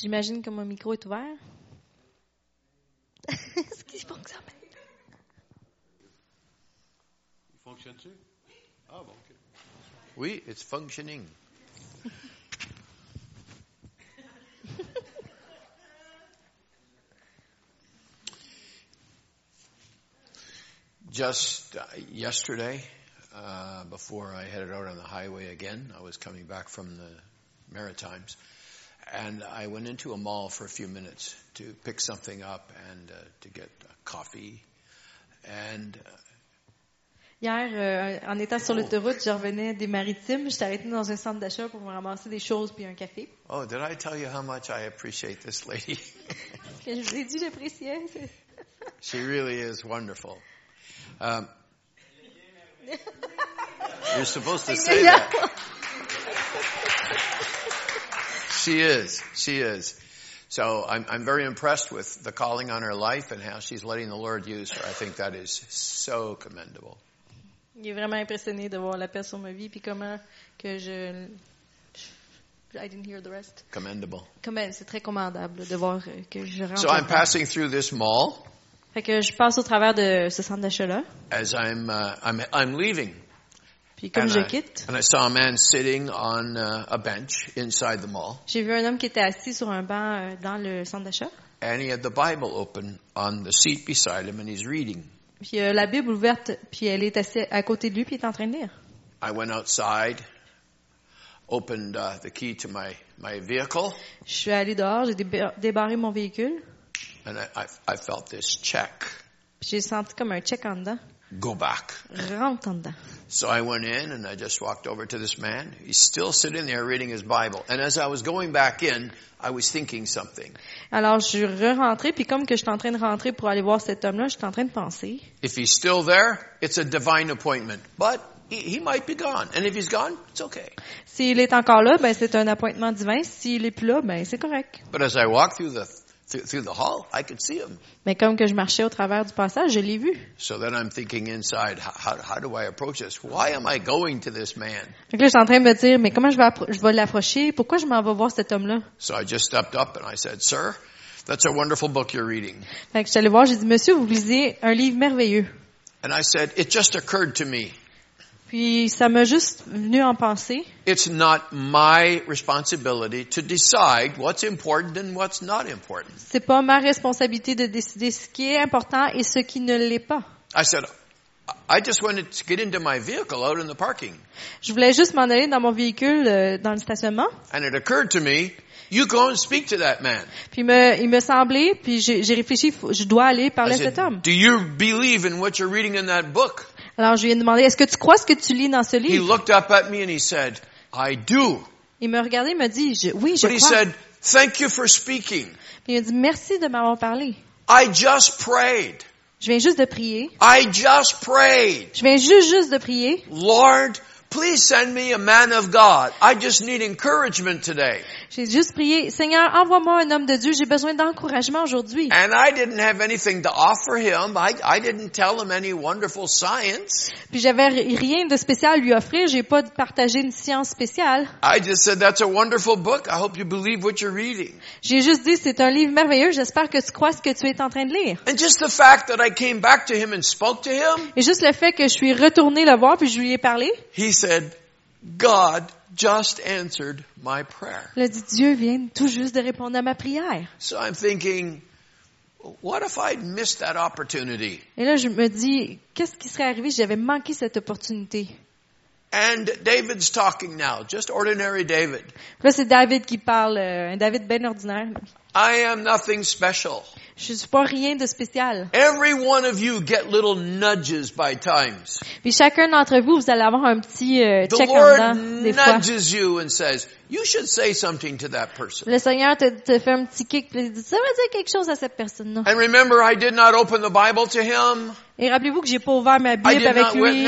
J'imagine que mon micro est ouvert. Est-ce qu'il fonctionne? Il fonctionne-tu? Ah bon, ok. Oui, it's functioning. Just uh, yesterday, uh, before I headed out on the highway again, I was coming back from the Maritimes, and I went into a mall for a few minutes to pick something up and uh, to get coffee. And uh, Hier, euh, en étant sur l'autoroute, je revenais des maritimes. J'étais arrêtée dans un centre d'achat pour me ramasser des choses puis un café. oh, did I tell you how much I appreciate this lady? Je vous ai dit, j'appréciais. She really is wonderful. Um, you're supposed to say that. She is. She is. So I'm, I'm very impressed with the calling on her life and how she's letting the Lord use her. I think that is so commendable. Il est vraiment impressionné de voir la paix sur ma vie puis comment que je... I didn't hear the rest. Commendable. C'est très commandable de voir que je rentre. So I'm passing through this mall Fait que je passe au travers de ce centre d'achat-là. as I'm, uh, I'm, I'm leaving. Puis comme And je I, quitte, and I saw a man sitting on uh, a bench inside the mall. j'ai vu un homme qui était assis sur un banc euh, dans le centre d'achat. And he had the Bible open on the seat beside him and he's reading. Puis euh, la Bible ouverte, puis elle est assise à côté de lui, puis il est en train de lire. I went outside, opened uh, the key to my, my vehicle, Je suis allée dehors, j'ai déba- débarré mon véhicule, and I, I, I felt this check puis j'ai senti comme un check en dedans. Go back. Rentre en dedans. So I went in and I just walked over to this man. He's still sitting there reading his Bible. And as I was going back in, I was thinking something. Alors, je suis re-rentrée, puis comme que je suis en train de rentrer pour aller voir cet homme-là, je suis en train de penser. If he's still there, it's a divine appointment. But he, he might be gone. And if he's gone, it's okay. S'il est encore là, ben c'est un appointement divin. S'il est plus là, ben c'est correct. But as I walked through the, through, the hall, I could see him. Mais comme que je marchais au travers du passage, je l'ai vu. So then I'm thinking inside, how, how, do I approach this? Why am I going to this man? Que là, je suis en train de me dire, mais comment je vais, je vais l'approcher? Pourquoi je m'en vais voir cet homme-là? So I just stepped up and I said, sir, that's a wonderful book you're reading. Fait que je suis allée voir, j'ai dit, monsieur, vous lisez un livre merveilleux. And I said, it just occurred to me. Puis ça m'a juste venu en pensée. It's not my responsibility to decide what's important and what's not important. C'est pas ma responsabilité de décider ce qui est important et ce qui ne l'est pas. I said, I just wanted to get into my vehicle out in the parking. Je voulais juste m'en aller dans mon véhicule, euh, dans le stationnement. And it occurred to me, you go and speak to that man. Puis il me, il me semblait, puis j'ai réfléchi, je dois aller parler I à cet said, homme. do you believe in what you're reading in that book? Alors je lui ai demandé, est-ce que tu crois ce que tu lis dans ce He livre? looked up at me and he said, I do. Il me regardait, il m'a dit, je- oui, je But he crois. said, thank you for speaking. Puis il m'a dit, merci de m'avoir parlé. I just prayed. Je viens juste de prier. I just prayed. Je viens juste, juste de prier. Lord, please send me a man of God. I just need encouragement today. J'ai juste prié, Seigneur, envoie-moi un homme de Dieu, j'ai besoin d'encouragement aujourd'hui. And I didn't have anything to offer him. I, I didn't tell him any wonderful science. Puis j'avais ri- rien de spécial à lui offrir, j'ai pas partagé une science spéciale. I just said, that's a wonderful book. I hope you believe what you're reading. J'ai juste dit, c'est un livre merveilleux, j'espère que tu crois ce que tu es en train de lire. And just the fact that I came back to him and spoke to him, Et juste le fait que je suis retournée le voir puis je lui ai parlé, he said, God just answered my prayer. il a dit, Dieu vient tout juste de répondre à ma prière. So I'm thinking, what if I'd missed that opportunity? Et là, je me dis, qu'est-ce qui serait arrivé si j'avais manqué cette opportunité? And David's talking now, just ordinary David. Là, c'est David qui parle, euh, un David bien ordinaire. I am nothing special. Je suis pas rien de spécial. Every one of you get little nudges by times. Puis chacun d'entre vous, vous allez avoir un petit euh, check en dedans, des fois. nudges you and says, you should say something to that person. Le Seigneur te, te fait un petit kick, puis il dit, ça va dire quelque chose à cette personne-là. And remember, I did not open the Bible to him. Et rappelez-vous que j'ai pas ouvert ma I Bible did avec not lui.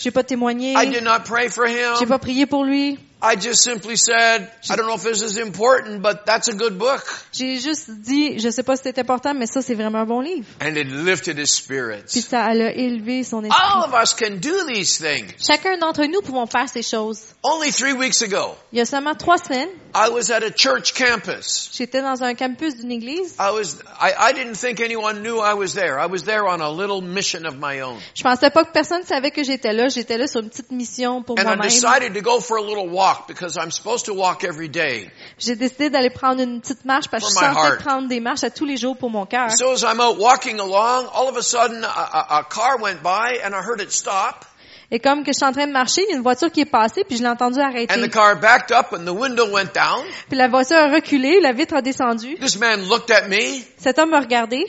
J'ai pas témoigné. I did not pray for J'ai him. pas prié pour lui. I just simply said, I don't know if this is important, but that's a good book. J'ai juste dit, je sais pas si c'est important, mais ça, c'est vraiment un bon livre. And it lifted his Puis spirits. ça elle a élevé son All esprit. of us can do these things. Chacun d'entre nous pouvons faire ces choses. Only three weeks ago, Il y a seulement trois semaines, I was at a church campus. j'étais dans un campus d'une église. I was, I, I didn't think anyone knew I was there. I was there on a little mission of my own. Je pensais pas que personne savait que j'étais là. J'étais là sur une petite mission pour And I moi-même. decided to go for a little walk because I'm supposed to walk every day. J'ai décidé d'aller prendre une petite marche parce que je suis censée prendre des marches à tous les jours pour mon cœur. So as I'm out walking along, all of a sudden a, a, a car went by and I heard it stop. Et comme que je suis en train de marcher, il y a une voiture qui est passée, puis je l'ai entendue And arrêter. the car backed up and the window went down. Puis la voiture a reculé, la vitre a descendu. This man looked at me. Cet homme m'a regardé.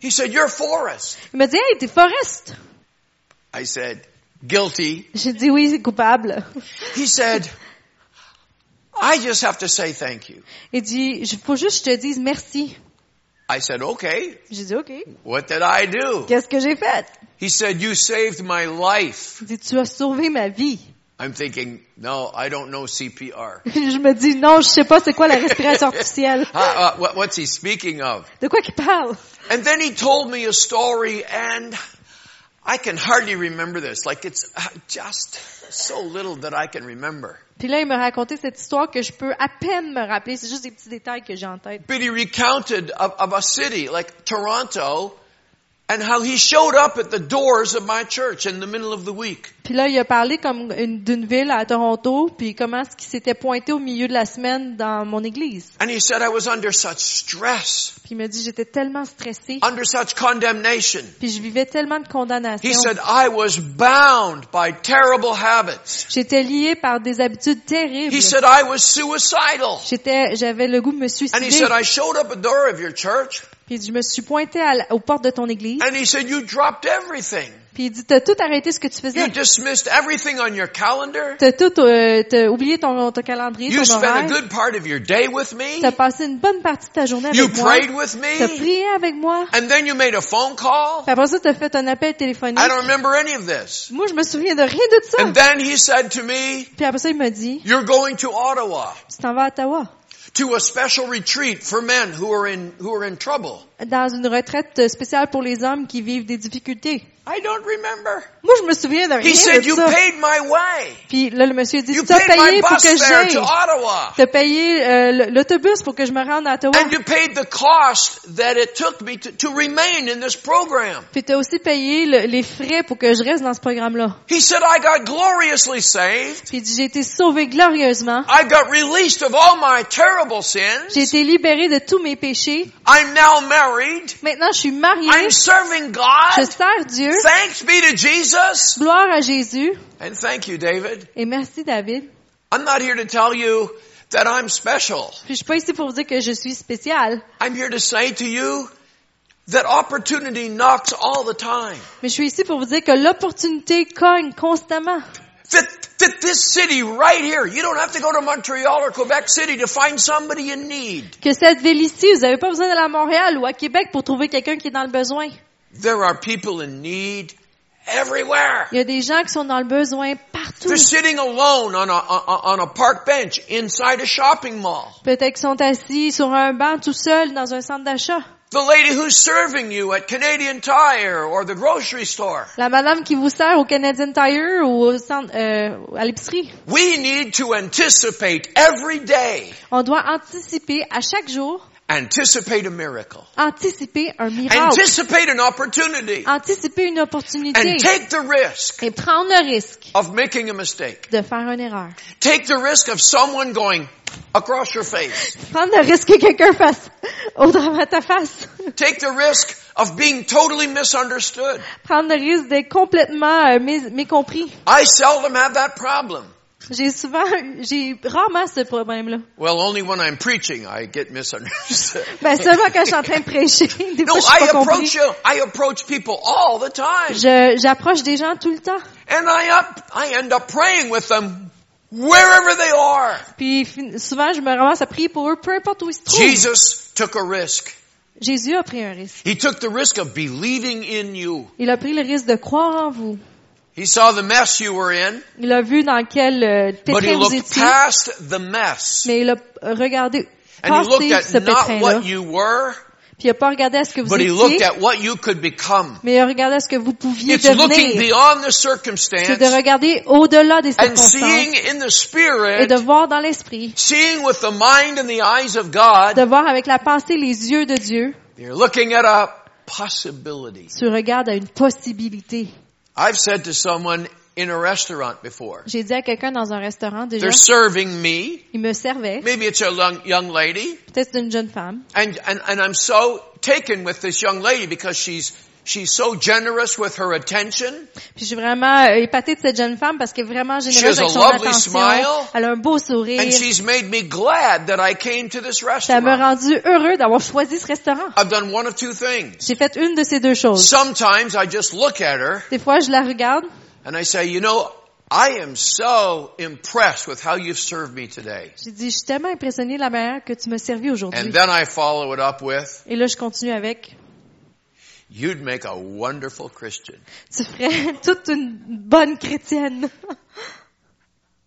He said, you're Forrest. Il m'a dit, hey, t'es Forrest. I said, guilty. J'ai dit oui, coupable. He said, I just have to say thank you. Il dit, il faut juste que je te dise merci. I said, okay, J'ai dit, OK. what did I do? Qu'est-ce que j'ai fait? He said, you saved my life. Il dit, tu as sauvé ma vie. I'm thinking, no, I don't know CPR. je me dis, non, je sais pas c'est quoi la respiration artificielle. Uh, uh, what, what's he speaking of? De quoi qu'il parle? And then he told me a story and I can hardly remember this. Like it's uh, just so little that I can remember. Puis là, il m'a raconté cette histoire que je peux à peine me rappeler. C'est juste des petits détails que j'ai en tête. But he recounted of, of a city like Toronto and how he showed up at the doors of my church in the middle of the week. Puis là, il a parlé comme une- d'une ville à Toronto, puis comment est-ce qu'il s'était pointé au milieu de la semaine dans mon église. And he said I was under such stress, Puis il m'a dit, j'étais tellement stressée, under such condemnation. puis je vivais tellement de condamnation. He said I was bound by terrible habits. J'étais liée par des habitudes terribles. He said I was suicidal. J'étais, j'avais le goût de me And he suicider. said I showed up at the door of your church Puis je me suis à la- aux portes de ton église. and he said you dropped everything. Puis il dit, t'as tout arrêté ce que tu faisais. You dismissed everything on your calendar. T'as tout, euh, t'as oublié ton, ton calendrier, You ton spent a good part of your day with me. T'as passé une bonne partie de ta journée You avec moi. prayed with T'as me. prié avec moi. And then you made a phone call. Puis après ça, t'as fait un appel téléphonique. I don't remember any of this. Moi, je me souviens de rien de ça. And then he said to me, Puis après ça, il m'a dit, you're going to Ottawa tu t'en vas à Ottawa. To a special retreat for men who are in, who are in trouble. Dans une retraite spéciale pour les hommes qui vivent des difficultés. I don't remember. Moi, je me souviens de rien He said, de you ça. paid my way. Puis là, le monsieur dit, You tu as paid payé my pour bus que j'aille. to Ottawa. T'as payé euh, l'autobus pour que je me rende à Ottawa. And you paid the cost that it took me to, to remain in this program. Puis t'as aussi payé le- les frais pour que je reste dans ce programme-là. He said, I got gloriously saved. Puis il dit, j'ai été sauvé glorieusement. I got released of all my terrible sins. J'ai été libéré de tous mes péchés. I'm now married. Maintenant, je suis. I'm serving Je sers Dieu. Thanks be to Jesus. Gloire à Jésus. And thank you, David. Et merci, David. I'm not here to tell you that I'm special. Je suis pas ici pour vous dire que je suis spéciale. I'm here to say to you that opportunity knocks all the time. Mais je suis ici pour vous dire que l'opportunité cogne constamment. That, that this city right here, you don't have to go to Montreal or Quebec City to find somebody in need. Que cette ville ici, vous n'avez pas besoin d'aller à Montréal ou à Québec pour trouver quelqu'un qui est dans le besoin. There are people in need everywhere. Il y a des gens qui sont dans le besoin partout. They're sitting alone on a, on a park bench inside a shopping mall. Peut-être qu'ils sont assis sur un banc tout seuls dans un centre d'achat. The lady who's serving you at Canadian Tire or the grocery store. La madame qui vous sert au Canadian Tire ou au centre, euh, à l'épicerie. We need to anticipate every day, On doit anticiper à chaque jour, anticipate a miracle, anticiper un miracle, anticipate an opportunity, anticiper une opportunité and take the risk et prendre le risque of making a mistake. de faire une erreur. Take the risk of someone going across your face. Prendre le risque que quelqu'un fasse au travers de ta face. Take the risk of being totally misunderstood. Prendre le risque d'être complètement euh, mécompris. I seldom have that problem. J'ai souvent, j'ai rarement ce problème-là. Well, only when I'm preaching I get misunderstood. Ben seulement quand je suis en train de prêcher, des No, fois je suis I pas compris. approach you, I approach people all the time. Je, j'approche des gens tout le temps. And I up, I end up praying with them wherever they are. Puis souvent je me ramasse à prier pour eux, peu importe où ils se trouvent. Jesus took a risk. Jésus a pris un risque. He took the risk of believing in you. Il a pris le risque de croire en vous. He saw the mess you were in, Il a vu dans quel euh, but he pétrin vous looked étiez, past the mess. mais il a regardé And he looked ce at not pétrin-là. what you were, Puis il a pas regardé à ce que vous but he looked étiez, at what you could become. mais il a regardé à ce que vous pouviez It's looking devenir. beyond the C'est circumstance de regarder au-delà des and seeing circonstances in the et spirit, de voir dans l'esprit, seeing with the mind and the eyes of God. de voir avec la pensée les yeux de Dieu. You're looking at a possibility. Tu regardes à une possibilité. I've said to someone in a restaurant before, J'ai dit à quelqu'un dans un restaurant déjà, they're serving me. il me servait, Maybe it's a young, young lady. peut-être une jeune femme, And, and, and I'm so taken with this young lady because she's, she's so generous with her attention. Puis je suis vraiment euh, épatée de cette jeune femme parce qu'elle est vraiment She généreuse has a avec son lovely attention. smile. Elle a un beau sourire. And she's made me glad that I came to this Ça m'a rendu heureux d'avoir choisi ce restaurant. I've done one of two things. J'ai fait une de ces deux choses. Sometimes I just look at her Des fois, je la regarde, and I say, you know, I am so impressed with how you've served me today. j'ai dit, je suis tellement impressionnée de la manière que tu m'as servi aujourd'hui. And then I follow it up with, Et là, je continue avec, you'd make a wonderful Christian. tu ferais toute une bonne chrétienne.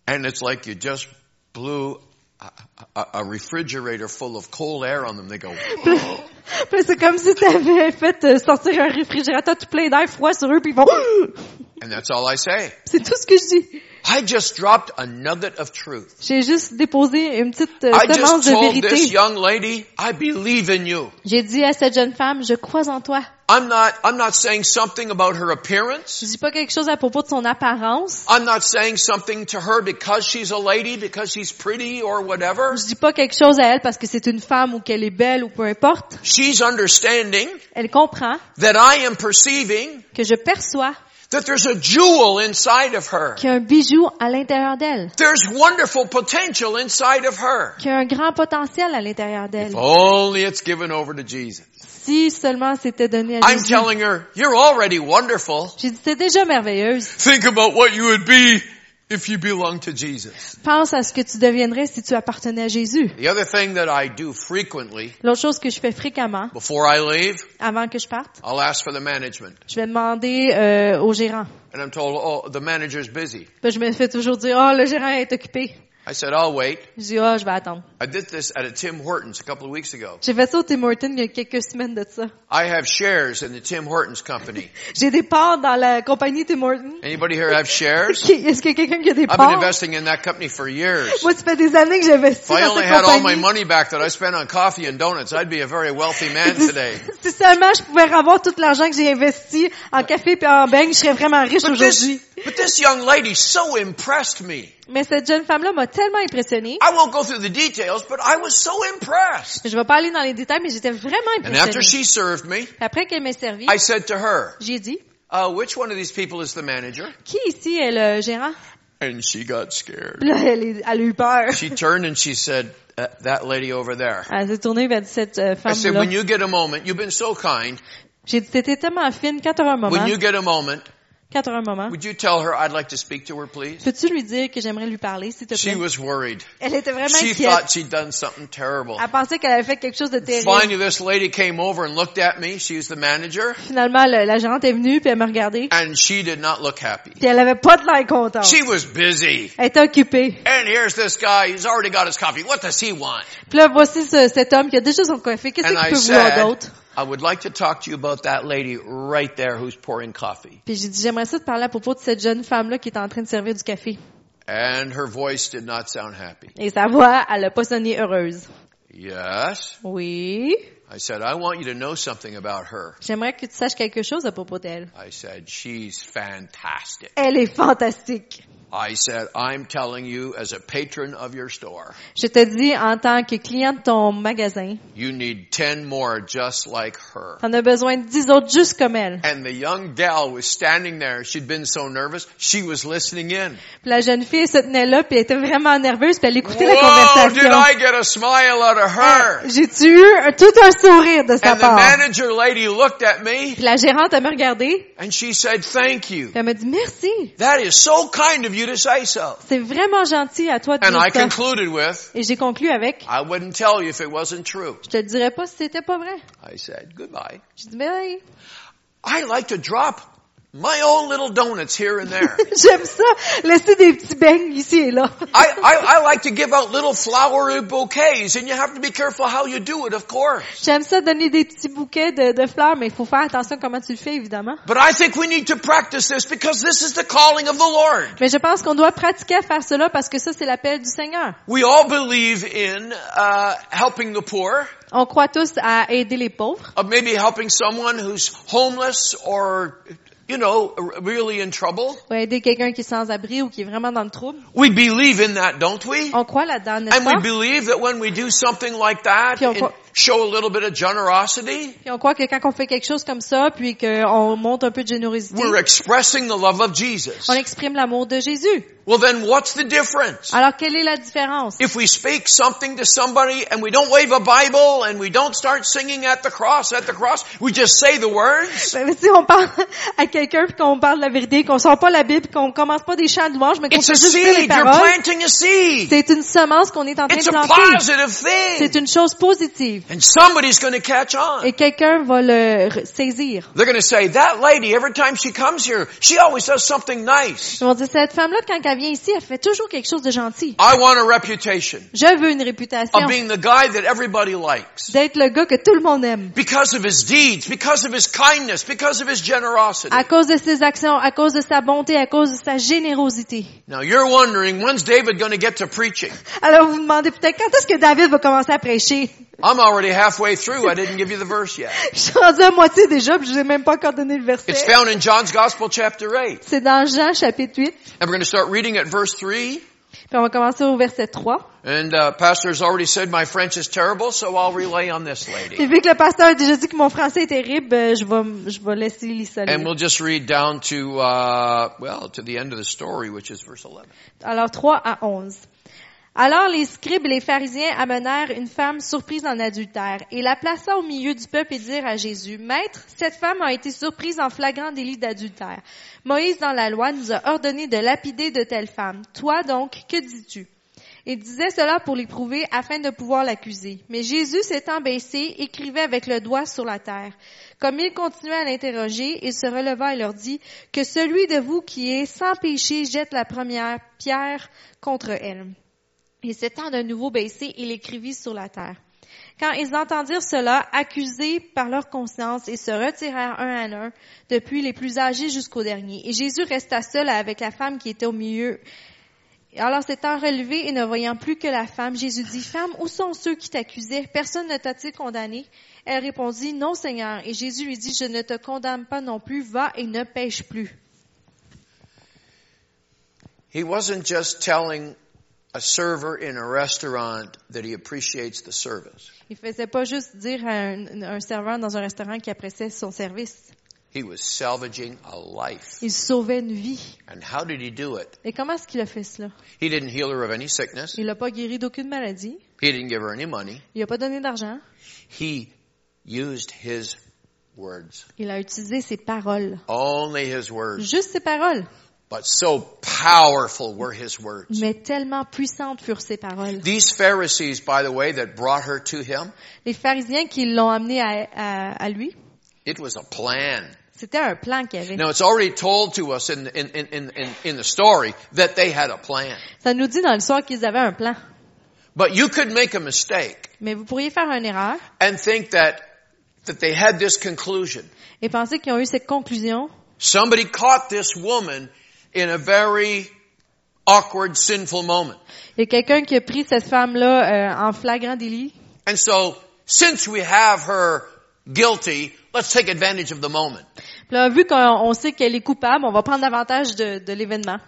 And it's like you just blew a, a, a refrigerator full of cold air on them. They go, Puis c'est comme si tu avais fait euh, sortir un réfrigérateur tout plein d'air froid sur eux, puis ils vont... and that's all I say. C'est tout ce que je dis. I just dropped a nugget of truth. J'ai juste déposé une petite euh, I semence just de told this vérité. young lady, I believe in you. J'ai dit à cette jeune femme, je crois en toi. I'm not, I'm not saying something about her appearance. Je dis pas quelque chose à propos de son apparence. I'm not saying something to her because she's a lady, because she's pretty or whatever. Je dis pas quelque chose à elle parce que c'est une femme ou qu'elle est belle ou peu importe. She's understanding Elle comprend that I am perceiving que je perçois that there's a jewel inside of her. qu'il y a un bijou à l'intérieur d'elle, There's wonderful potential inside of her. qu'il y a un grand potentiel à l'intérieur d'elle. If only it's given over to Jesus. Si seulement c'était donné à I'm Jésus. telling her, you're already wonderful. J'ai dit, c'est déjà merveilleuse. Think about what you would be if you belonged to Jesus. Pense à ce que tu deviendrais si tu appartenais à Jésus. The other thing that I do frequently L'autre chose que je fais fréquemment, before I leave, avant que je parte, I'll ask for the management. je vais demander euh, au gérant. And I'm told, oh, the manager's busy. Puis je me fais toujours dire, oh, le gérant est occupé. I said, I'll wait. Je dis, oh, je vais attendre. I did this at a Tim Hortons a couple of weeks ago. J'ai fait ça au Tim Hortons il y a quelques semaines de ça. I have shares in the Tim Hortons company. J'ai des parts dans la compagnie Tim Hortons. Anybody here have shares? Est-ce qu'il y a quelqu'un qui a des I've been parts? investing in that company for years. Moi, ça fait des années que j'investis If I dans only cette had all my compagnie. money back that I spent on coffee and donuts, I'd be a very wealthy man today. Si seulement je pouvais avoir tout l'argent que j'ai investi en café et en beignes, je serais vraiment riche aujourd'hui. but this young lady so impressed me. Mais cette jeune femme-là m'a tellement impressionnée. I won't go through the details, but I was so impressed. Je vais pas aller dans les détails, mais j'étais vraiment And after impressionnée. she served me, Après qu'elle m'ait servi, I said to her, j'ai dit, uh, which one of these people is the manager? qui ici est le gérant? And she got scared. Là, elle, elle a eu peur. She turned and she said, "Uh, that lady over there. Elle s'est tournée vers cette euh, I said, femme-là. when you get a moment, you've been so kind. J'ai dit, t'étais tellement fine, quand t'auras un moment, When you get a moment, quand t'auras un moment, would you tell her I'd like to speak to her, please? peux-tu lui dire que j'aimerais lui parler, s'il te She plaît? was worried. Elle était vraiment She inquiète. thought she'd done something terrible. Elle pensait qu'elle avait fait quelque chose de terrible. Finally, this lady came over and looked at me. She's the manager. Finalement, le- la gérante est venue, puis elle m'a regardé, And she did not look happy. puis elle avait pas de l'air contente. She was busy. Elle était occupée. And here's this guy. He's already got his coffee. What does he want? Puis là, voici ce- cet homme qui a déjà son café. Qu'est-ce qu'il peut vouloir d'autre? I would like to talk to you about that lady right there who's pouring coffee. Puis j'ai dit, j'aimerais ça te parler à propos de cette jeune femme-là qui est en train de servir du café. And her voice did not sound happy. Et sa voix, elle a pas sonné heureuse. Yes? Oui. I said, I want you to know something about her. J'aimerais que tu saches quelque chose à propos d'elle. I said, she's fantastic. Elle est fantastique. I said, I'm telling you as a patron of your store, Je te dis, en tant que client de ton magasin, you need 10 more just like her. t'en as besoin de dix autres juste comme elle. And the young gal was standing there. She'd been so nervous. She was listening in. Puis la jeune fille se tenait là, puis elle était vraiment nerveuse, puis elle écoutait la Whoa, did. I get a smile out of her? Ah, j'ai-tu eu un- tout un sourire de sa And the manager lady looked at me Puis la gérante, elle m'a regardé, and she said, thank you. puis elle m'a dit, merci. That is so kind of you to say so. C'est vraiment gentil à toi de And dire I ça. concluded with, Et j'ai conclu avec, I wouldn't tell you if it wasn't true. je te le dirais pas si c'était pas vrai. I said, goodbye. J'ai dit, ben, I like to drop My own little donuts here and there. J'aime ça, laisser des petits beignes ici et là. I, I, I like to give out little flowery bouquets and you have to be careful how you do it, of course. J'aime ça donner des petits bouquets de, de fleurs, mais il faut faire attention comment tu le fais, évidemment. But I think we need to practice this because this is the calling of the Lord. Mais je pense qu'on doit pratiquer à faire cela parce que ça, c'est l'appel du Seigneur. We all believe in uh, helping the poor, On croit tous à aider les pauvres, of maybe helping someone who's homeless or, you know, really in trouble? ou aider quelqu'un qui est sans abri ou qui est vraiment dans le trouble. We believe in that, don't we? On croit là-dedans, n'est-ce And we pas? believe that when we do something like that Puis on croit- show a little bit of generosity, Puis on croit que quand on fait quelque chose comme ça, puis qu'on montre un peu de générosité, we're expressing the love of Jesus. on exprime l'amour de Jésus. Well then what's the difference? Alors, quelle est la différence? If we speak something to somebody and we don't wave a Bible and we don't start singing at the cross, at the cross, we just say the words? Ben, Si on parle à quelqu'un puis qu'on parle la vérité, qu'on sort pas la Bible, qu'on commence pas des chants de louange, mais qu'on It's fait a juste les seed. You're paroles, planting a seed. c'est une semence qu'on est en train It's de a planter. positive C'est thing. une chose positive. And somebody's going to catch on. Et quelqu'un va le saisir. They're going to say, that lady, every time she comes here, she always does something nice. Ils vont dire, cette femme-là, quand elle vient ici, elle fait toujours quelque chose de gentil. I want a reputation Je veux une réputation of being the guy that everybody likes. d'être le gars que tout le monde aime. Because of his deeds, because of his kindness, because of his generosity. À cause de ses actions, à cause de sa bonté, à cause de sa générosité. Now you're wondering, when's David going to get to preaching? Alors vous vous demandez peut-être quand est-ce que David va commencer à prêcher? I'm already halfway through. I didn't give you the verse yet. Je suis rendu à moitié déjà, puis je n'ai même pas encore donné le verset. It's found in John's Gospel chapter 8. C'est dans Jean chapitre 8, And we're going to start reading at verse 3. puis on va commencer au verset 3. And uh, Pastor's already said my French is terrible, so I'll relay on this lady. vu que le pasteur a déjà dit que mon français est terrible, euh, je vais, je vais laisser Lisa. And we'll just read down to, uh, well, to the end of the story, which is verse 11. Alors 3 à 11. Alors les scribes et les pharisiens amenèrent une femme surprise en adultère et la plaça au milieu du peuple et dirent à Jésus, Maître, cette femme a été surprise en flagrant délit d'adultère. Moïse dans la loi nous a ordonné de lapider de telles femmes. Toi donc, que dis-tu? Il disait cela pour l'éprouver afin de pouvoir l'accuser. Mais Jésus s'étant baissé, écrivait avec le doigt sur la terre. Comme il continuait à l'interroger, il se releva et leur dit, que celui de vous qui est sans péché jette la première pierre contre elle. Et s'étant de nouveau baissé, il écrivit sur la terre. Quand ils entendirent cela, accusés par leur conscience, ils se retirèrent un à un, depuis les plus âgés jusqu'au dernier. Et Jésus resta seul avec la femme qui était au milieu. Alors s'étant relevé et ne voyant plus que la femme, Jésus dit, Femme, où sont ceux qui t'accusaient? Personne ne t'a-t-il condamné? Elle répondit, Non, Seigneur. Et Jésus lui dit, Je ne te condamne pas non plus, va et ne pêche plus. A server in a restaurant that he appreciates the service. Il faisait pas juste dire à un, un serveur dans un restaurant qui appréciait son service. He was salvaging a life. Il sauvait une vie. And how did he do it? Et comment est-ce qu'il a fait cela? He didn't heal her of any sickness. Il l'a pas guéri d'aucune maladie. He didn't give her any money. Il a pas donné d'argent. He used his words. Il a utilisé ses paroles. Only his words. Juste ses paroles. But so powerful were his words. Mais tellement puissantes furent ses paroles. These Pharisees, by the way, that brought her to him, Les pharisiens qui l'ont amené à, à- à lui, it was a plan. c'était un plan qu'il avait. Now it's already told to us in, in, in, in, in, in the story that they had a plan. Ça nous dit dans l'histoire qu'ils avaient un plan. But you could make a mistake Mais vous pourriez faire une erreur and think that, that they had this conclusion. et penser qu'ils ont eu cette conclusion. Somebody caught this woman in a very awkward, sinful moment. Il y a quelqu'un qui a pris cette femme-là euh, en flagrant délit. And so, since we have her guilty, let's take advantage of the moment. Là, vu qu'on on sait qu'elle est coupable, on va prendre avantage de, de l'événement.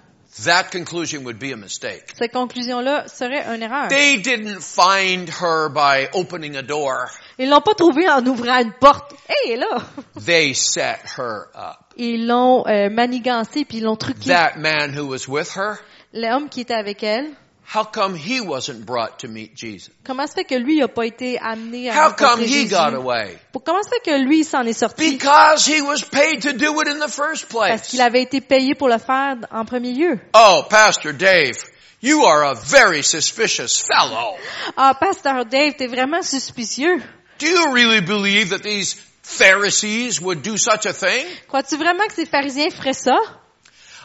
That conclusion would be a mistake. Cette conclusion-là serait une erreur. They didn't find her by opening a door. Ils l'ont pas trouvée en ouvrant une porte. Hey, elle est là! They set her up. Ils l'ont euh, manigancée puis ils l'ont truqué. That man who was with her, L'homme qui était avec elle, how come he wasn't brought to meet Jesus? comment se fait que lui n'a pas été amené à How come he Jésus? got away? Pour- Comment se fait que lui s'en est sorti? Because he was paid to do it in the first Parce place. qu'il avait été payé pour le faire en premier lieu. Oh, Pastor Dave, you are a very suspicious fellow. Ah, pasteur Dave, t'es vraiment suspicieux. Do you really believe that these Pharisees would do such a thing? Crois-tu vraiment que ces pharisiens feraient ça?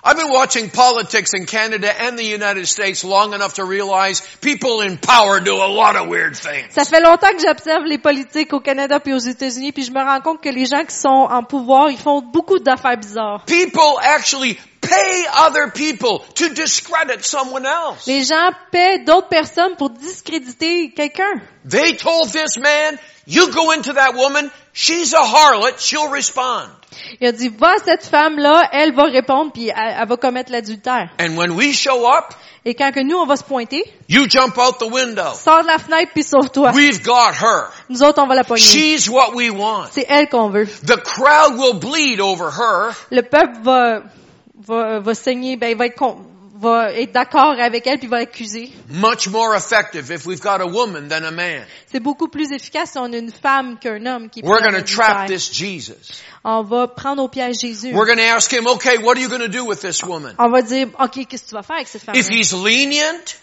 I've been watching politics in Canada and the United States long enough to realize people in power do a lot of weird things. Ça fait longtemps que j'observe les politiques au Canada puis aux États-Unis, puis je me rends compte que les gens qui sont en pouvoir, ils font beaucoup d'affaires bizarres. People actually pay other people to discredit someone else. Les gens paient d'autres personnes pour discréditer quelqu'un. They told this man, you go into that woman, she's a harlot, she'll respond. Il a dit, va cette femme-là, elle va répondre, puis elle, elle va commettre l'adultère. And when we show up, Et quand que nous, on va se pointer, you jump out the window. sors de la fenêtre puis sauve-toi. We've got her. Nous autres, on va la pogner. She's what we want. C'est elle qu'on veut. The crowd will bleed over her. Le peuple va, va, va saigner, ben, il va être, con- va être d'accord avec elle puis va l'accuser. Much more effective if we've got a woman than a man. C'est beaucoup plus efficace si on a une femme qu'un homme qui We're going to trap this Jesus. On va prendre au piège Jésus. We're going to ask him, okay, what are you going to do with this woman? On va dire, OK, qu'est-ce que tu vas faire avec cette femme If he's lenient,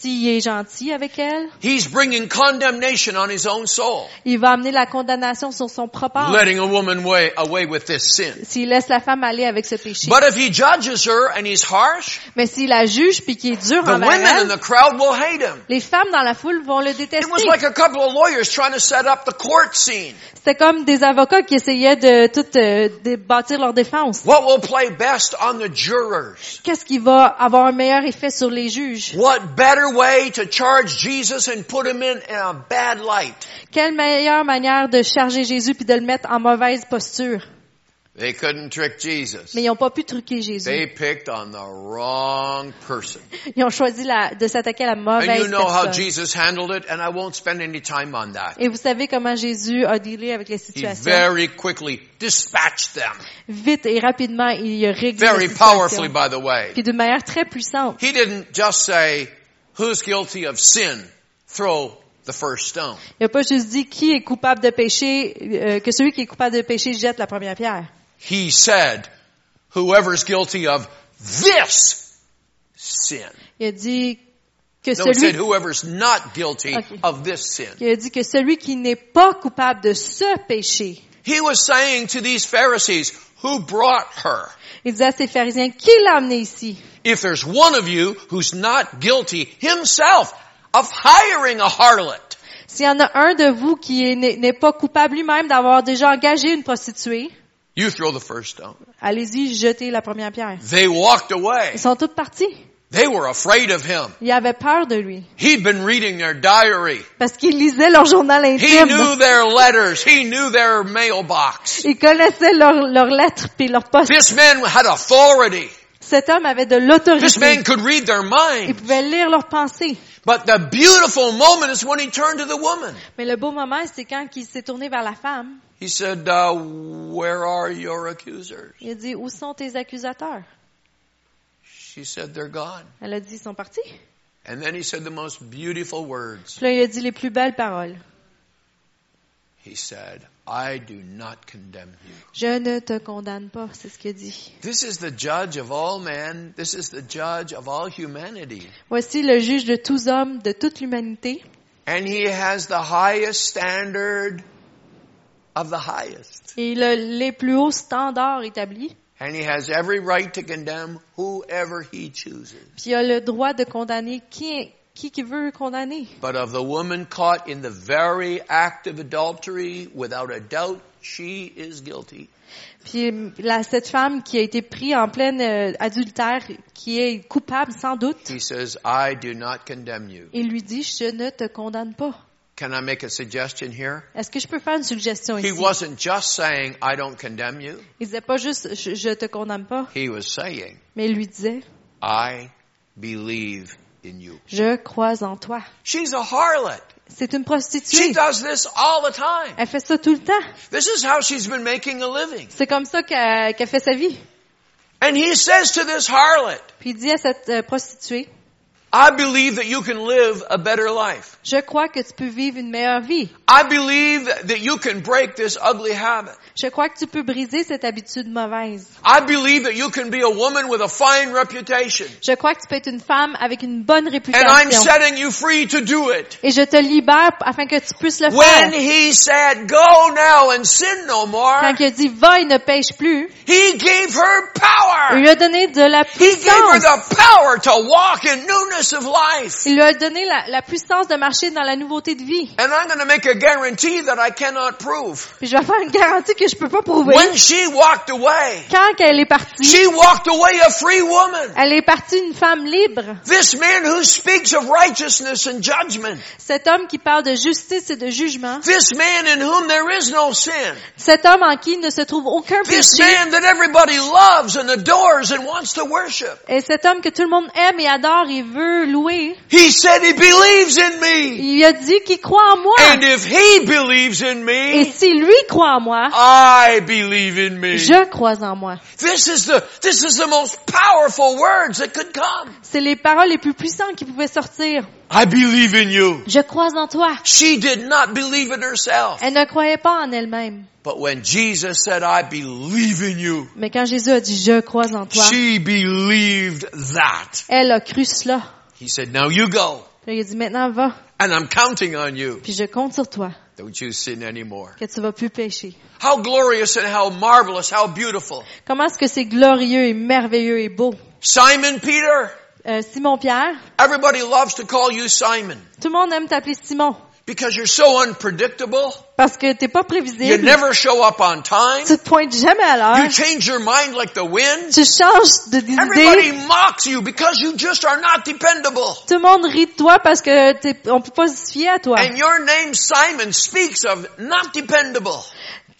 S'il est gentil avec elle, he's bringing condemnation on his own soul, il va amener la condamnation sur son propre âme. letting a woman way, away with this sin. S'il laisse la femme aller avec ce péché. But if he judges her and he's harsh, Mais s'il la juge puis qu'il est dur the envers women in elle, the crowd will hate him. les femmes dans la foule vont le It détester. was like a couple of lawyers trying to set up the court scene. C'était comme des avocats qui essayaient de tout euh, de bâtir leur défense. What will play best on the jurors? Qu'est-ce qui va avoir un meilleur effet sur les juges? What better way to charge Jesus and put him in, in a bad light? Quelle meilleure manière de charger Jésus puis de le mettre en mauvaise posture? They couldn't trick Jesus. Mais ils n'ont pas pu truquer Jésus. They picked on the wrong person. Ils ont choisi la- de s'attaquer à la And mauvaise you know how personne. Jesus handled it, and I won't spend any time on that. Et vous savez comment Jésus a dealé avec les He situations. very quickly dispatched them. Vite et rapidement, il a réglé Very la powerfully, situation. by the way. Puis d'une manière très puissante. He didn't just say, who's guilty of sin? Throw the first stone. Il n'a pas juste dit qui est coupable de péché, euh, que celui qui est coupable de péché jette la première pierre. He said, whoever's guilty of this sin. Il a dit que No, he said celui, whoever's not guilty Okay. of this sin. il a dit que celui qui n'est pas coupable de ce péché, He was saying to these Pharisees, who brought her? il disait à ces pharisiens, qui l'a amené ici? If there's one of you who's not guilty himself of hiring a harlot, S'il y en a un de vous qui est- n'est n'est pas coupable lui-même d'avoir déjà engagé une prostituée, you throw the first stone. allez-y, jetez la première pierre. They walked away. Ils sont tous partis. They were afraid of him. Ils avaient peur de lui. He'd been reading their diary. Parce qu'ils lisaient leur journal He knew intime. their letters. He knew their mailbox. Ils connaissaient leurs lettres puis leurs postes. This man had authority. Cet homme avait de This l'autorité. man could read their Il mind. pouvait lire leurs pensées. But the beautiful moment is when he turned to the woman. Mais le beau moment, c'est quand il s'est tourné vers la femme. He said, uh, where are your accusers? Il a dit, où sont tes accusateurs? She said, they're gone. Elle a dit, ils sont partis. And then he said the most beautiful words. Puis là, il a dit les plus belles paroles. He said, I do not condemn you. Je ne te condamne pas, c'est ce qu'il a dit. This is the judge of all men. This is the judge of all humanity. Voici le juge de tous hommes, de toute l'humanité. And he has the highest standard of the highest. Et il a les plus hauts standards établis. And he has every right to condemn whoever he chooses. Puis il a le droit de condamner qui, qui qui veut condamner. But of the woman caught in the very act of adultery, without a doubt, she is guilty. Puis là, cette femme qui a été prise en pleine euh, adultère, qui est coupable sans doute, He says, I do not condemn you. il lui dit, je ne te condamne pas. Can I make a suggestion here? Est-ce que je peux faire une suggestion He ici? wasn't just saying, I don't condemn you. Il disait pas juste, je, je te condamne pas, He was saying, mais il lui disait, I believe in you. je crois en toi. She's a harlot. C'est une She prostituée. does this all the time. Elle fait ça tout le temps. This is how she's been making a living. C'est comme ça qu'elle qu'elle fait sa vie. And he says to this harlot, Puis il dit à cette euh, prostituée, I believe that you can live a better life. je crois que tu peux vivre une meilleure vie. I believe that you can break this ugly habit. Je crois que tu peux briser cette habitude mauvaise. I believe that you can be a woman with a fine reputation. Je crois que tu peux être une femme avec une bonne And I'm réputation. setting you free to do it. Et je te libère afin que tu puisses le When faire. he said, go now and sin no more, Quand il a dit va et ne pêche plus, he gave her il power. lui a donné de la He gave her puissance. the power to walk in newness of life. Il lui a donné la, la puissance de marcher dans la nouveauté de vie. And I'm going to make a guarantee that I cannot prove. Puis je vais faire une garantie que je peux pas prouver. When she walked away, Quand elle est partie, she walked away a free woman. elle est partie une femme libre. This man who speaks of righteousness and judgment. Cet homme qui parle de justice et de jugement. This man in whom there is no sin. Cet homme en qui ne se trouve aucun This péché. man that everybody loves and adores and wants to worship. Et cet homme que tout le monde aime et adore et veut louer. He said he believes in me. Il a dit qu'il croit en moi. And if he believes in Et me, si lui croit en moi, I believe in me. je crois en moi. This is the, this is the most powerful words that could come. C'est les paroles les plus puissantes qui pouvaient sortir. I believe in you. Je crois en toi. She did not believe in herself. Elle ne croyait pas en elle-même. But when Jesus said, I believe in you, Mais quand Jésus a dit je crois en toi, she believed that. elle a cru cela. He said, now you go. Puis il a dit maintenant va, And I'm counting on you. puis je compte sur toi Don't you sin anymore. que tu vas plus pécher. How glorious and how marvelous, how beautiful. Comment est-ce que c'est glorieux et merveilleux et beau. Simon Peter. Euh, Simon Pierre, Everybody loves to call you Simon tout le monde aime t'appeler Simon because you're so unpredictable. parce que t'es pas You prévisible. never show up on time. Tu te pointes jamais à l'heure. You change your mind like the wind. Tu changes de Everybody mocks you because you just are not dependable. Tout le monde rit de toi parce que t'es, on peut pas se fier à toi. And your name Simon speaks of not dependable.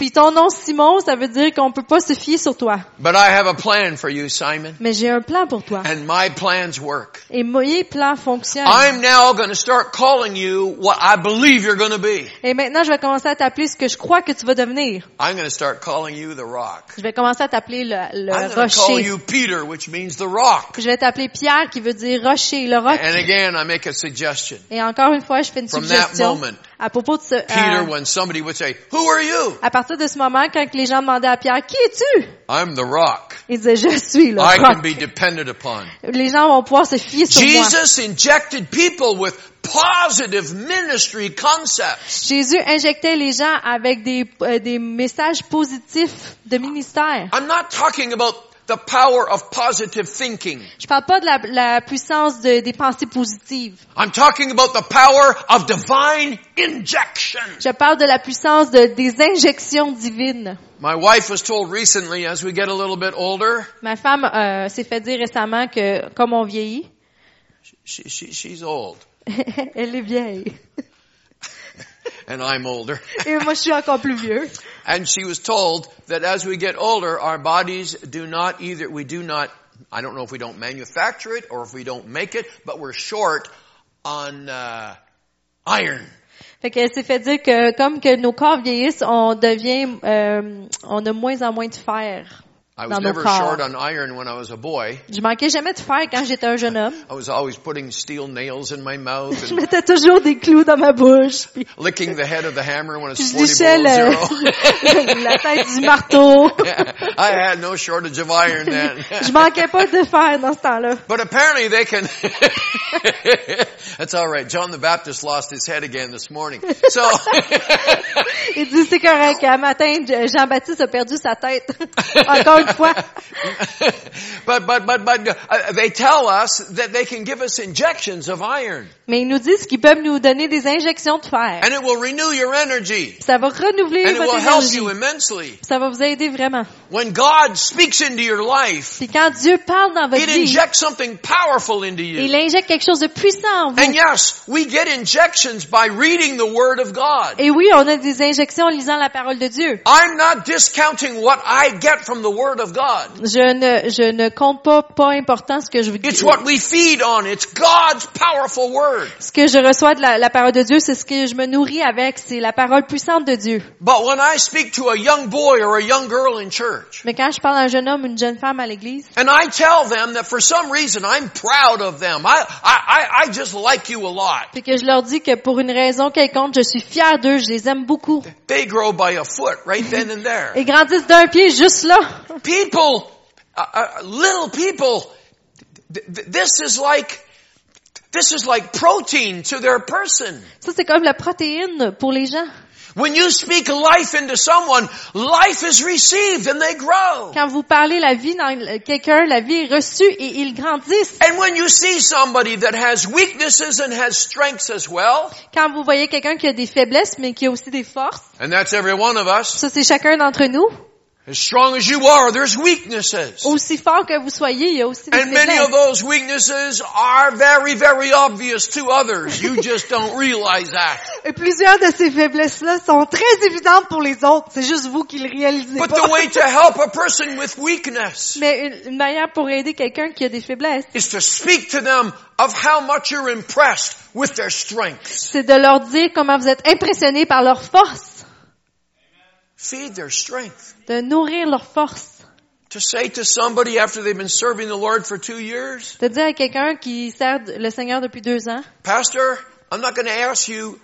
Puis ton nom Simon, ça veut dire qu'on peut pas se fier sur toi. But I have a plan for you, Simon. Mais j'ai un plan pour toi. And my plans work. Et mes plans fonctionnent. I'm now going to start calling you what I believe you're going to be. Et maintenant, je vais commencer à t'appeler ce que je crois que tu vas devenir. I'm going to start calling you the rock. Je vais commencer à t'appeler le, le I'm going to call rocher. you Peter, which means the rock. Je vais t'appeler Pierre qui veut dire rocher, le roc. And again, I make a suggestion. Et encore une fois, je fais une From that suggestion moment, à propos de ce, Peter, when somebody would say, who are you? à partir de ce moment, quand les gens demandaient à Pierre, qui es-tu? I'm the rock. Il disait, je suis le I can be depended upon. Les gens vont pouvoir se fier sur moi. Jesus injected people with positive ministry concepts. Jésus injectait les gens avec des, euh, des messages positifs de ministère. I'm not talking about the power of positive thinking. Je parle pas de la, la puissance de- des pensées positives. I'm talking about the power of divine injection. Je parle de la puissance de, des injections divines. My wife was told recently as we get a little bit older, Ma femme euh, s'est fait dire récemment que comme on vieillit, she, she, she's old elle est vieille. and I'm older. Et moi, je suis encore plus vieux. And she was told that as we get older, our bodies do not either, we do not, I don't know if we don't manufacture it or if we don't make it, but we're short on uh, iron. Fait qu'elle s'est fait dire que comme que nos corps vieillissent, on devient, euh, on a moins en moins de fer. I was Dans never short on iron when I was a boy. Je manquais jamais de fer quand j'étais un jeune homme. I was always putting steel nails in my mouth Je mettais toujours des clous dans ma bouche. Puis licking the head of the hammer when it's je 40 lichais below zero. le, la tête du marteau. I had no shortage of iron then. Je manquais pas de fer dans ce temps-là. But apparently they can. That's all right. John the Baptist lost his head again this morning. So, Il dit c'est correct. Un matin, Jean-Baptiste a perdu sa tête. Encore but but but but uh, they tell us that they can give us injections of iron, Mais ils nous disent qu'ils peuvent nous donner des injections de fer. and it will renew your energy, Ça va renouveler and it votre will help énergie. you immensely. Ça va vous aider vraiment. When God speaks into your life, Puis quand Dieu parle dans votre it vie, injects something powerful into you. il injecte quelque chose de puissant en vous. And yes, we get injections by reading the Word of God. Et oui, on a des injections en lisant la parole de Dieu. I'm not discounting what I get from the Word Word of God. Je ne, je ne compte pas, pas important ce que je, It's what we feed on. It's God's powerful Word. ce que je reçois de la, la parole de Dieu, c'est ce que je me nourris avec, c'est la parole puissante de Dieu. But when I speak to a young boy or a young girl in church, Mais quand je parle à un jeune homme ou une jeune femme à l'église, and I tell them that for some reason I'm proud of them, I, I, I, just like you a lot. puis que je leur dis que pour une raison quelconque, je suis fière d'eux, je les aime beaucoup. They grow by a foot right then and there. Ils grandissent d'un pied juste là. People, uh, uh, little people, th- th- this is like, this is like protein to their person. Ça, c'est comme la protéine pour les gens. When you speak life into someone, life is received and they grow. Quand vous parlez la vie dans quelqu'un, la vie est reçue et ils grandissent. And when you see somebody that has weaknesses and has strengths as well, Quand vous voyez quelqu'un qui a des faiblesses, mais qui a aussi des forces, and that's every one of us, ça c'est chacun d'entre nous. As strong as you are, there's weaknesses. Aussi fort que vous soyez, il y a aussi des And many of those weaknesses are very, very obvious to others. You just don't realize that. Et plusieurs de ces faiblesses-là sont très évidentes pour les autres. C'est juste vous qui le réalisez But pas. the way to help a person with weakness Mais une, une manière pour aider quelqu'un qui a des faiblesses, is to speak to them of how much you're impressed with their strengths. c'est de leur dire comment vous êtes impressionnés par leur force, Feed their strength. de nourrir leur force. To say to somebody after they've been serving the Lord for two years, De dire à quelqu'un qui sert le Seigneur depuis deux ans, Pastor, I'm not going to ask you,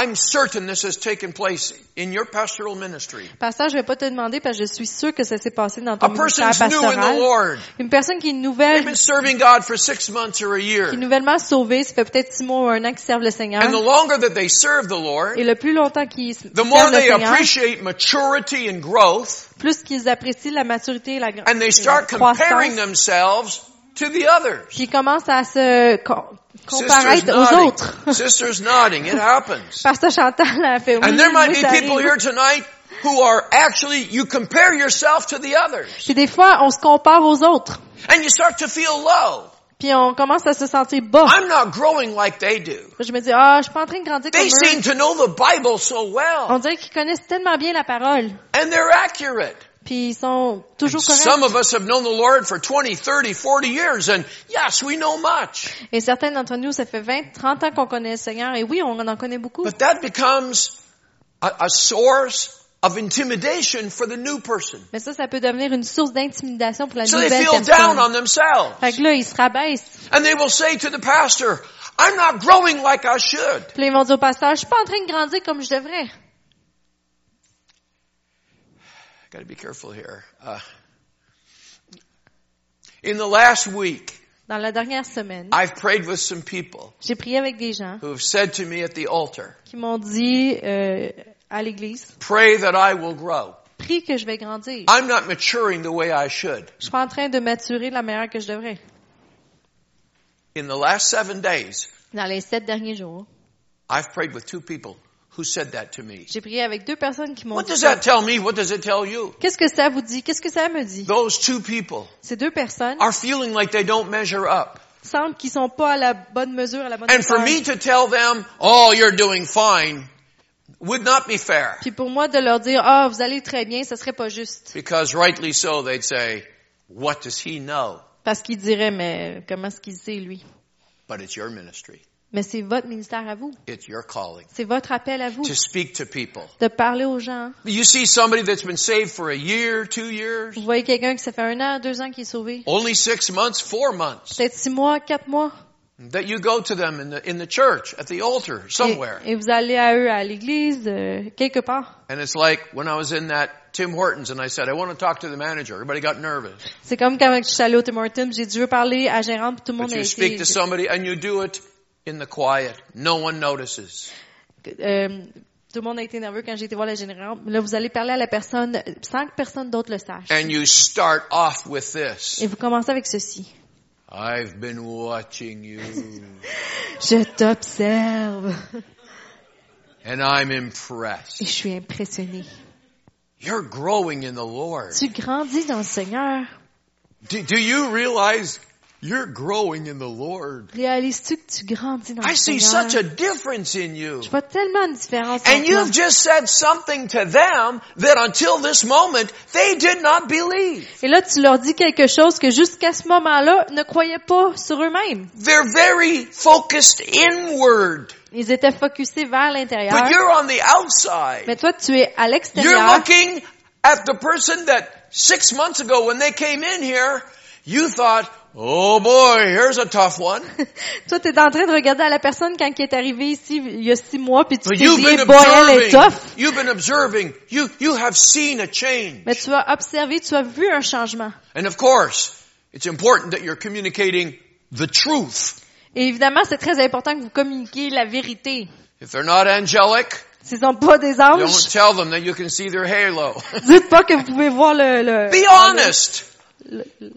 I'm certain this has taken place in your pastoral ministry. Pasteur, je vais pas te demander parce que je suis sûre que ça s'est passé dans ton A ministère person's new in the pastoral. Une personne qui est They've nouvelle, been serving God for six months or a year. qui est nouvellement sauvée, ça fait peut-être six mois ou un an qu'ils servent le Seigneur. And the longer that they serve the Lord, Et le plus longtemps qu'ils s- the more servent le they Seigneur, appreciate maturity and growth, plus qu'ils apprécient la maturité et la, and they la start comparing themselves to the others. Puis ils commencent à se comparaître aux autres. Sisters nodding. It happens. Pasteur Chantal a fait oui, And there might oui, be people here tonight who are actually, you compare yourself to the others. Puis des fois, on se compare aux autres. And you start to feel low. Puis on commence à se sentir bas. I'm not growing like they do. Je me dis, ah, je suis pas en train de grandir comme They seem eux. to know the Bible so On well. dirait qu'ils connaissent tellement bien la parole. And they're accurate. Puis ils sont toujours Some corrects. of us have known the Lord for 20, 30, 40 years and yes, we know much. Et certains d'entre nous, ça fait 20, 30 ans qu'on connaît le Seigneur. Et oui, on en connaît beaucoup. But that becomes a, a source of intimidation for the new person. Mais ça, ça peut devenir une source d'intimidation pour la So they nouvelle feel down personne. on themselves. Fait que là, ils se rabaissent. And they will say to the pastor, I'm not growing like I should. Puis ils vont dire au pasteur, je suis pas en train de grandir comme je devrais. Got to be careful here. Uh, in the last week, Dans la dernière semaine, I've prayed with some people j'ai prié avec des gens who have said to me at the altar, qui m'ont dit euh, à l'église, pray that I will grow. prie que je vais grandir. I'm not maturing the way I should. Je suis pas en train de maturer de la manière que je devrais. In the last seven days, Dans les sept derniers jours, I've prayed with two people who said that to me. j'ai prié avec deux personnes qui m'ont What dit does ça. that tell me? What does it tell you? Qu'est-ce que ça vous dit? Qu'est-ce que ça me dit? Those two people Ces deux personnes are feeling like they don't measure up. semblent qu'ils sont pas à la bonne mesure, à la bonne And for me to tell them, oh, you're doing fine, would not be fair. Puis pour moi de leur dire, ah, vous allez très bien, ça serait pas juste. Because rightly so, they'd say, what does he know? Parce qu'ils diraient, mais comment est-ce qu'il sait, lui? But it's your ministry. Mais c'est votre ministère à vous. It's your calling C'est votre appel à vous. to speak to people. De parler aux gens. You see somebody that's been saved for a year, two years, Vous voyez quelqu'un qui ça fait un an, deux ans qui est sauvé. only six months, four months, Peut-être six mois, quatre mois. that you go to them in the, in the church, at the altar, Et, somewhere. et vous allez à eux à l'église, euh, quelque part. And it's like when I was in that Tim Hortons and I said, I want to talk to the manager. Everybody got nervous. C'est comme quand je suis allée au Tim Hortons, j'ai dû parler à gérant, tout le monde But a you speak été... to somebody and you do it in the quiet. No one notices. euh, tout le monde a été nerveux quand j'ai été voir la gérante. Là, vous allez parler à la personne sans que personne d'autre le sache. And you start off with this. Et vous commencez avec ceci. I've been watching you Je t'observe. and I'm Et impressed. je suis impressionnée. You're growing in the Lord. Tu grandis dans le Seigneur. Do, do you realize You're growing in the Lord. Réalises-tu que tu grandis dans le I see Seigneur? such a difference in you. Je vois tellement une différence And toi. you've just said something to them that until this moment they did not believe. Et là, tu leur dis quelque chose que jusqu'à ce moment-là, ne croyaient pas sur eux-mêmes. They're very focused inward. Ils étaient focusés vers l'intérieur. But you're on the outside. Mais toi, tu es à You're l'extérieur. looking at the person that six months ago when they came in here, you thought, oh boy, here's a tough one. Toi, tu es en train de regarder à la personne quand qui est arrivée ici il y a six mois, puis tu t'es you've dit, been boy, elle est observing. tough. You've been observing. You, you have seen a change. Mais tu as observé, tu as vu un changement. And of course, it's important that you're communicating the truth. Et évidemment, c'est très important que vous communiquiez la vérité. If they're not angelic, S'ils sont pas des don't anges, tell them that you can see their halo. dites pas que vous pouvez voir le, le, Be honest. le-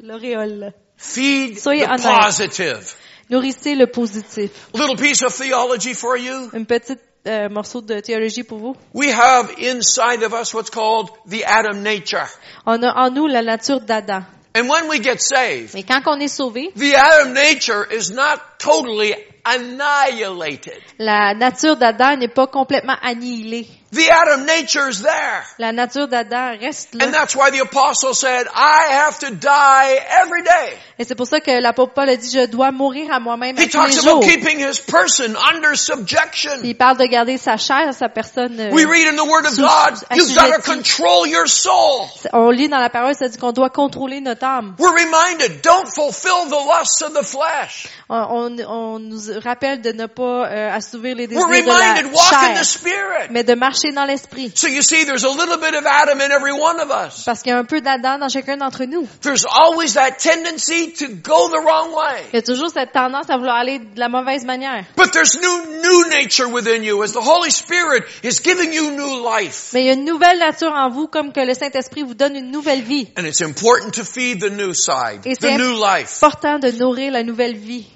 l'auréole. Feed Soyez the honnête. positive. Nourrissez le positif. Little piece of theology for you. Un petit euh, morceau de théologie pour vous. We have inside of us what's called the Adam nature. On a en nous la nature d'Adam. And when we get saved, Mais quand on est sauvé, the Adam nature is not totally annihilated. la nature d'Adam n'est pas complètement annihilée. The Adam nature is there. La nature d'Adam reste And là. that's why the apostle said, I have to die every day. Et c'est pour ça que l'apôtre Paul a dit, je dois mourir à moi-même tous les talks jours. about keeping his person under subjection. il parle de garder sa chair, sa personne. euh, We read in the Word of God, you've got to assujetti. control your soul. On lit dans la parole, ça dit qu'on doit contrôler notre âme. We're reminded, don't fulfill the lusts of the flesh. On, on, on nous rappelle de ne pas euh, assouvir les We're désirs de la reminded, walk in the chair, Spirit. mais de marcher dans l'esprit. So you see, there's a little bit of Adam in every one of us. Parce qu'il y a un peu d'Adam dans chacun d'entre nous. There's always that tendency to go the wrong way. Il y a toujours cette tendance à vouloir aller de la mauvaise manière. But there's new, new nature within you as the Holy Spirit is giving you new life. Mais il y a une nouvelle nature en vous, comme que le Saint-Esprit vous donne une nouvelle vie. And it's important to feed the new side, Et the c'est new life. important de nourrir la nouvelle vie.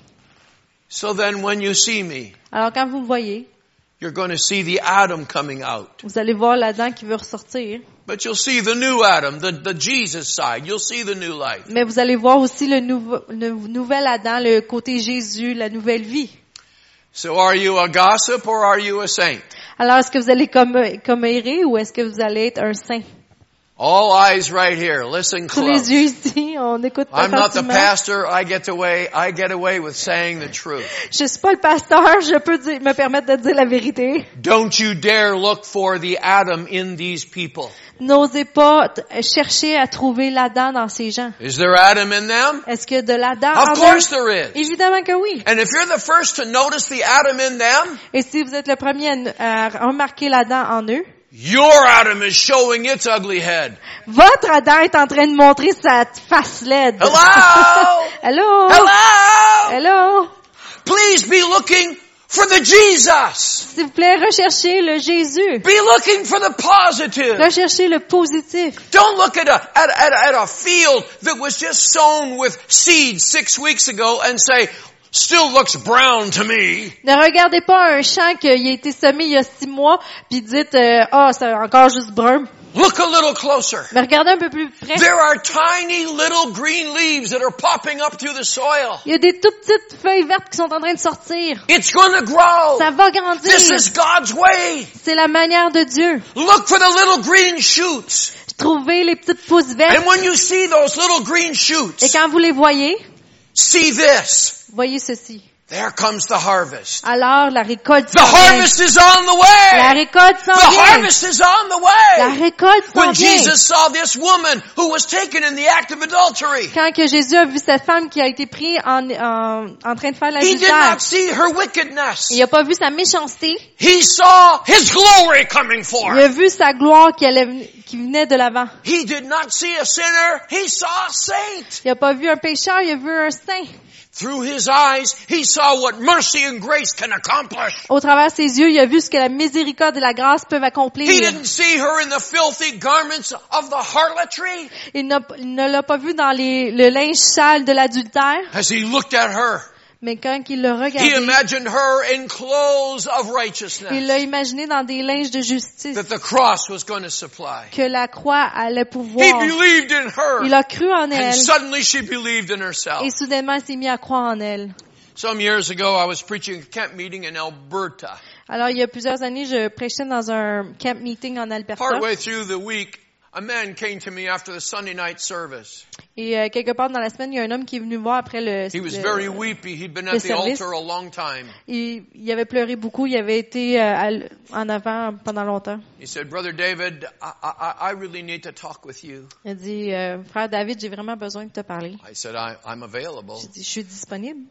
So then when you see me, Alors quand vous me voyez, you're going to see the Adam coming out. vous allez voir l'Adam qui veut ressortir. But you'll see the new Adam, the, the Jesus side. You'll see the new life. Mais vous allez voir aussi le, nouveau, le nouvel Adam, le côté Jésus, la nouvelle vie. So are you a gossip or are you a saint? Alors, est-ce que vous allez errer ou est-ce que vous allez être un saint? All eyes right here. Listen Tous les close. yeux ici, on écoute I'm not the pastor. I get away, I get away with saying the truth. Je suis pas le pasteur, je peux dire- me permettre de dire la vérité. Don't you dare look for the Adam in these people. N'osez pas chercher à trouver l'Adam dans ces gens. Is there Adam in them? Est-ce que de l'Adam en Of eux? course there is. Évidemment que oui. And if you're the first to notice the Adam in them, Et si vous êtes le premier à, remarquer l'Adam en eux, your Adam is showing its ugly head. votre Adam est en train de montrer sa face laide. Hello? Hello? Hello? Hello? Please be looking for the Jesus. S'il vous plaît, recherchez le Jésus. Be looking for the positive. Recherchez le positif. Don't look at a, at, at, at a field that was just sown with seeds six weeks ago and say, still looks brown to me. Ne regardez pas un champ qui a été semé il y a six mois, puis dites, euh, ah, c'est encore juste brun. Look a little closer. Mais regardez un peu plus près. There are tiny little green leaves that are popping up through the soil. Il y a des tout petites feuilles vertes qui sont en train de sortir. It's gonna grow. Ça va grandir. This is God's way. C'est la manière de Dieu. Look for the little green shoots. Trouvez les petites pousses vertes. And when you see those little green Et shoots, quand vous les voyez, see this. Voyez ceci. There comes the harvest. Alors, la récolte The harvest is on the La way. récolte s'en The vient. harvest is on the La récolte s'en When. Jesus saw this woman who was taken in the act of adultery, Quand que Jésus a vu cette femme qui a été prise en, en, en train de faire he did l'adultère, not see her wickedness. il n'a pas vu sa méchanceté, He saw his glory coming il forth. a vu sa gloire qui, allait- qui venait de l'avant. He did not see a sinner. He saw a saint. Il n'a pas vu un pécheur, il a vu un saint. Through his eyes, he saw what mercy and grace can accomplish. Au travers de ses yeux, il a vu ce que la miséricorde et la grâce peuvent He accomplir. didn't see her in the filthy garments of the harlotry. Il, n'a- il ne l'a pas vu dans les, le linge sale de l'adultère, He Mais quand il l'a He regardé, imagined her in clothes of il l'a righteousness imaginé dans des linges de justice that the cross was going to supply. que la croix allait He pouvoir. believed in her. Il a cru en And elle suddenly she believed in herself. et soudainement il s'est mis à croire en elle. Some years ago, I was preaching a camp meeting in Alberta. Alors il y a plusieurs années, je prêchais dans un camp meeting en Alberta Partway through the week, a man came to me after the Sunday night service. et euh, quelque part dans la semaine, il y a un homme qui est venu me voir après le. He was very weepy. He'd been le at the service. altar a long time. il, il avait pleuré beaucoup, il avait été euh, à l- en avant pendant longtemps. He said, Brother David, I, I, I really need to talk with you. Il a dit, euh, frère David, j'ai vraiment besoin de te parler. I said, I, I'm available. J'ai dit, je suis disponible.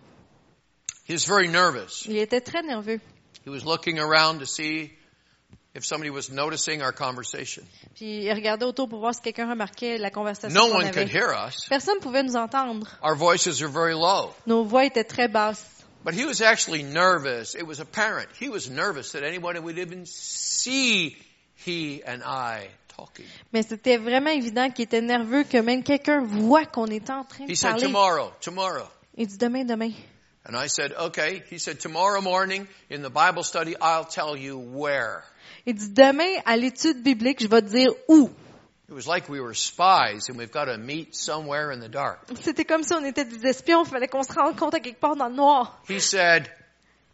He was very nervous. Il était très nerveux. He was looking around to see if somebody was noticing our conversation. Puis il regardait autour pour voir si quelqu'un remarquait la conversation No qu'on one could avait. hear us. Personne ne pouvait nous entendre. Our voices are very low. Nos voix étaient très basses. But he was actually nervous. It was apparent. He was nervous that anyone would even see he and I talking. Mais c'était vraiment évident qu'il était nerveux que même quelqu'un voit qu'on était en train de He said, parler. tomorrow, tomorrow. Il dit demain, demain. And I said, okay. He said, tomorrow morning in the Bible study, I'll tell you where. Il dit demain, à l'étude biblique, je vais te dire où. It was like we were spies and we've got to meet somewhere in the dark. C'était comme si on était des espions, il fallait qu'on se à quelque part dans le noir. He said,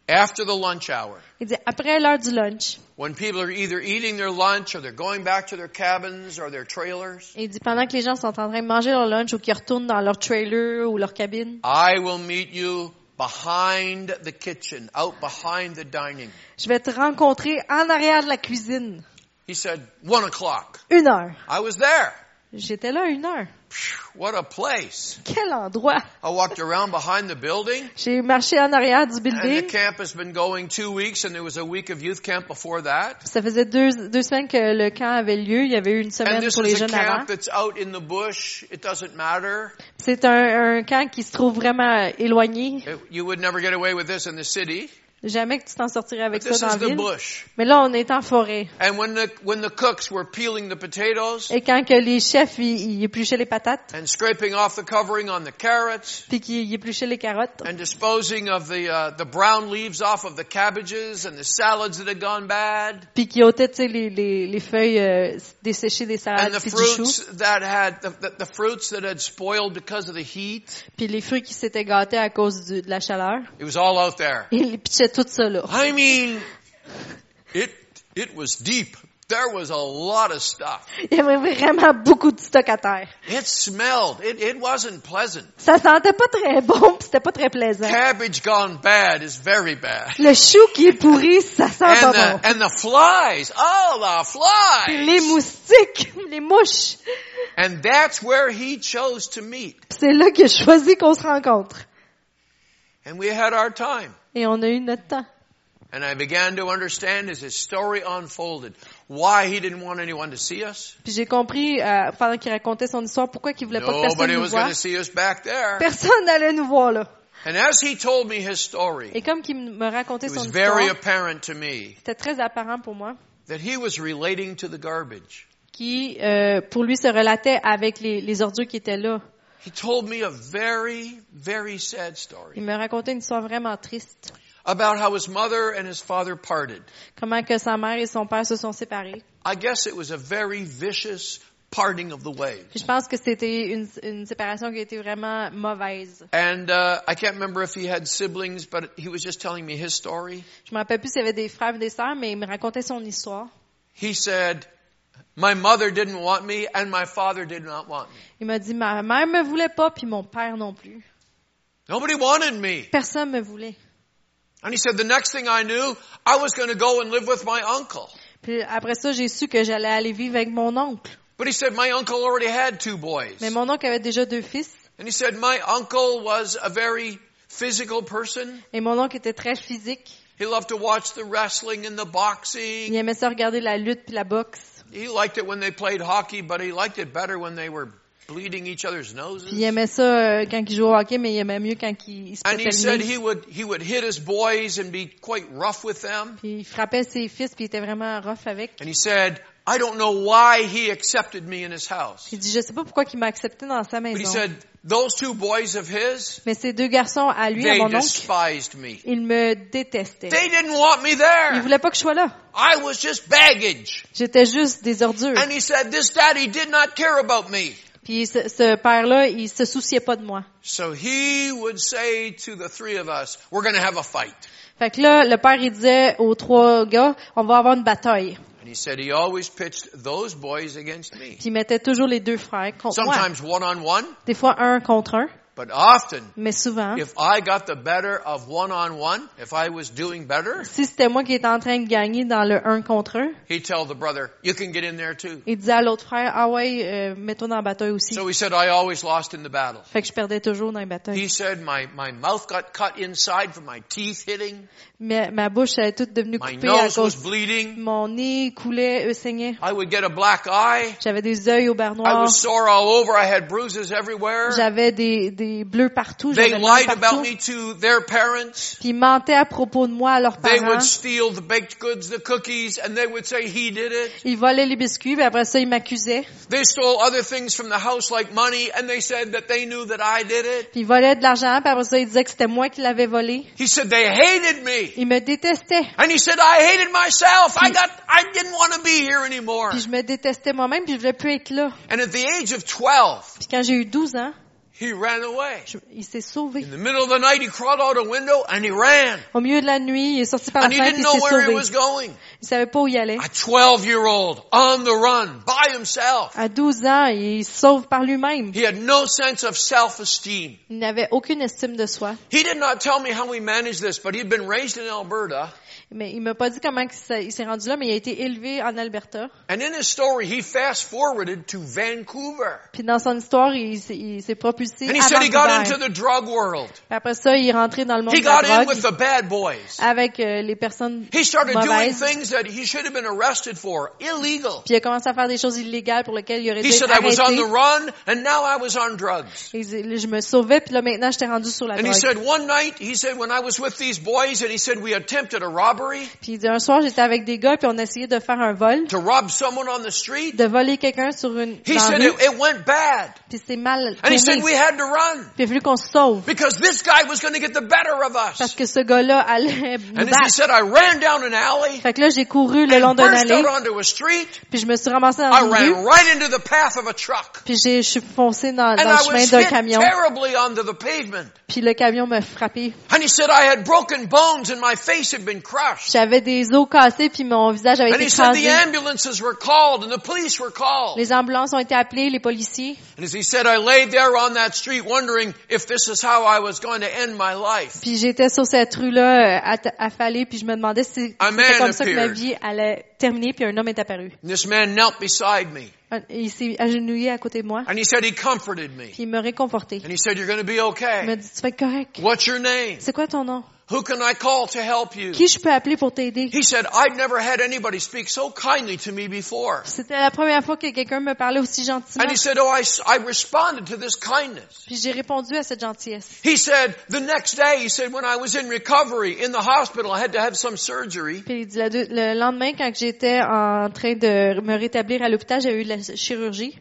after the lunch hour, Il dit après l'heure du lunch. when people are either eating their lunch or they're going back to their cabins or their trailers, Il dit pendant que les gens sont en train de manger leur lunch ou qu'ils retournent dans leur trailer ou leur cabine, I will meet you behind the kitchen, out behind the dining. je vais te rencontrer en arrière de la cuisine. He said, one o'clock. Une heure. I was there. J'étais là une heure. What a place. Quel endroit. I walked around behind the building J'ai marché en arrière du and the building. camp has been going two weeks and there was a week of youth camp before that. Ça faisait deux, deux semaines que le camp avait lieu. Il y avait eu une And semaine this pour les is a avant. camp that's out in the bush. It doesn't matter. C'est un, un camp qui se trouve vraiment éloigné. It- you would never get away with this in the city. Jamais que tu t'en sortirais avec ça dans la ville. bush. Mais là, on est en forêt. And when the, when the cooks were peeling the potatoes Et quand que les chefs, ils, ils épluchaient les patates, and scraping off the covering on the carrots puis qu'ils épluchaient les carottes, and disposing of the, uh, the brown leaves off of the cabbages and the salads that had gone bad puis qu'ils ôtaient, les, les, les feuilles euh, desséchées des and salades, the puis du chou, fruits that had, the, the, the fruits that had spoiled because of the heat. puis les fruits qui s'étaient gâtés à cause du- de la chaleur. It was all out there. Et ils pitchaient tout ça là. I mean, it, it was deep. There was a lot of stuff. Il y avait vraiment beaucoup de stock à terre. It smelled. It, it wasn't pleasant. Ça sentait pas très bon, c'était pas très plaisant. Cabbage gone bad is very bad. Le chou qui est pourri, ça sent And pas the, bon. and the flies. Oh, the Puis les flies. moustiques, les mouches. And that's where he chose to meet. C'est là qu'il a choisi qu'on se rencontre. And we had our time. Et on a eu notre temps. And I began to understand as his story unfolded why he didn't want anyone to see us. Puis j'ai compris, euh, pendant qu'il racontait son histoire, pourquoi il voulait pas que personne nous voie. to see us back there. Personne n'allait nous voir là. And as he told me his story, Et comme qu'il me racontait it son was very histoire, apparent to me c'était très apparent pour moi, that he was relating to the garbage. qui euh, pour lui se relatait avec les, les ordures qui étaient là. He told me a very, very sad Il story me racontait une histoire vraiment triste. about how his mother and his father parted. Comment que sa mère et son père se sont séparés. I guess it was a very vicious parting of the ways. Puis je pense que c'était une, une séparation qui été vraiment mauvaise. And uh, I can't remember if he had siblings, but he was just telling me his story. Je me rappelle plus s'il y avait des frères ou des sœurs, mais il me racontait son histoire. He said, "My mother didn't want me, and my father did not want me. Il m'a dit, ma mère me voulait pas, puis mon père non plus. Nobody wanted me." Personne me voulait. And he said, "The next thing I knew, I was going to go and live with my uncle." Puis après ça, j'ai su que j'allais aller vivre avec mon oncle. But he said, "My uncle already had two boys." Mais mon oncle avait déjà deux fils. And he said, "My uncle was a very physical person." Et mon oncle était très physique. He loved to watch the wrestling and the Il boxing. aimait ça regarder la lutte puis la boxe. He liked it when they played hockey, but he liked it better when they were Puis il noses. aimait ça euh, quand il jouait au hockey, mais il aimait mieux quand il, se And pétait he le said nez. he would, he would hit his boys and be quite rough with them. Puis il frappait ses fils, puis il était vraiment rough avec. And he said, I don't know why he accepted me in his house. Il dit, je sais pas pourquoi il m'a accepté dans sa But he maison. said, those two boys of his, Mais ces deux garçons, à lui, à they mon oncle, me. ils me détestaient. They didn't want me Ils there. voulaient pas que je sois là. I was just baggage. J'étais juste des ordures. And he said, this daddy did not care about me. Puis ce, ce père-là, il se souciait pas de moi. So he would say to the three of us, we're going to have a fight. Fait que là, le père, il disait aux trois gars, on va avoir une bataille. And he said he always pitched those boys against me. Puis il mettait toujours les deux frères contre moi. Sometimes one on one, Des fois un contre un, but often mais souvent. if I got the better of one on one, if I was doing better, Si c'était moi qui étais en train de gagner dans le un contre un, he'd tell the brother, you can get in there too. il disait à l'autre frère, ah ouais, euh, mets-toi dans la bataille aussi. So he said I always lost in the battle. Fait que je perdais toujours dans les batailles. He said my, my mouth got cut inside from my teeth hitting. Ma bouche elle est toute devenue My coupée à nose was cause bleeding. mon nez coulait, eux saignait. I would get a black eye. J'avais des yeux au beurre I noir. was sore all over. I had bruises everywhere. J'avais des, des bleus partout. They lied about partout. me to their parents. Puis ils mentaient à propos de moi à leurs They parents. would steal the baked goods, the cookies, and they would say he did it. Ils volaient les biscuits, puis après ça, ils m'accusaient. They stole other things from the house like money, and they said that they knew that I did it. Puis ils volaient de l'argent, puis après ça, ils disaient que c'était moi qui l'avais volé. He said they hated me. Ils me détestaient. And he said I hated myself. I got, I didn't want to be here anymore. Puis je me détestais moi-même, puis je voulais plus être là. And at the age of 12, Puis quand j'ai eu 12 ans, he ran away. il s'est sauvé. In the middle of the night, he crawled out a window and he ran. Au milieu de la nuit, il est sorti par la And he fenêtre, know s'est where he sauvé. was going. Il savait pas où il allait. A 12 year old on the run by himself. À 12 ans, il sauve par lui-même. He had no sense of self-esteem. Il n'avait aucune estime de soi. He did not tell me how he managed this, but he'd been raised in Alberta. Mais il m'a pas dit comment il s'est- rendu là, mais il a été élevé en Alberta. And in his story, he fast forwarded to Vancouver. Puis dans son histoire, il, s'est- propulsé And he à said he got Vancouver. into the drug world. Puis après ça, il est rentré dans le monde He de la got in drogue with the bad boys. avec euh, les personnes He started doing mauvaises. things that he should have been arrested for, illegal. Puis il a commencé à faire des choses illégales pour lesquelles il aurait He dû said, être I was on arrêté. the run and now I was on drugs. Il dit, Je me sauvais, puis là maintenant, j'étais rendu sur la And he drogue. said, one night, he said, when I was with these boys and he said, we attempted a robbery Puis un soir, j'étais avec des gars, puis on essayait de faire un vol, to rob someone on the street? de voler quelqu'un sur une He dans said rue, it, it went bad. puis c'est mal And he said we had to run Puis il a fallu qu'on se sauve, because this guy was going to get the better of parce us. que ce gars-là allait nous And as he battre. said, I ran down an alley Fait que là, j'ai couru le long d'une allée, out onto a street. puis je me suis ramassée dans I une rue, ran right into the path of a truck. puis j'ai- je suis foncée dans, le chemin d'un camion, terribly onto the pavement. puis le camion m'a frappé. And he said I had broken bones and my face had been crushed. J'avais des os cassés, puis mon visage avait And été écrasé. ambulances were called and the police were called. Les ambulances ont été appelées, les policiers. And as he said, I laid there on that street wondering if this is how I was going to end my life. Puis j'étais sur cette rue-là, euh, affalée, puis je me demandais si c'était comme ça que ma vie allait terminer, puis un homme est apparu. And this man knelt beside me Il s'est agenouillé à côté de moi, and he said he comforted me. puis il m'a réconforté. And he said, you're going to be Il m'a okay. dit, tu vas être correct. What's your name? C'est quoi ton nom? Who can I call to help you? Qui je peux appeler pour t'aider? He said, I'd never had anybody speak so kindly to me before. C'était la première fois que quelqu'un me parlait aussi gentiment. And he said, oh, I, responded to this kindness. Puis j'ai répondu à cette gentillesse. He said, the next day, he said, when I was in recovery in the hospital, I had to have some surgery. Puis il dit, le lendemain, quand j'étais en train de me rétablir à l'hôpital, j'ai eu de la chirurgie.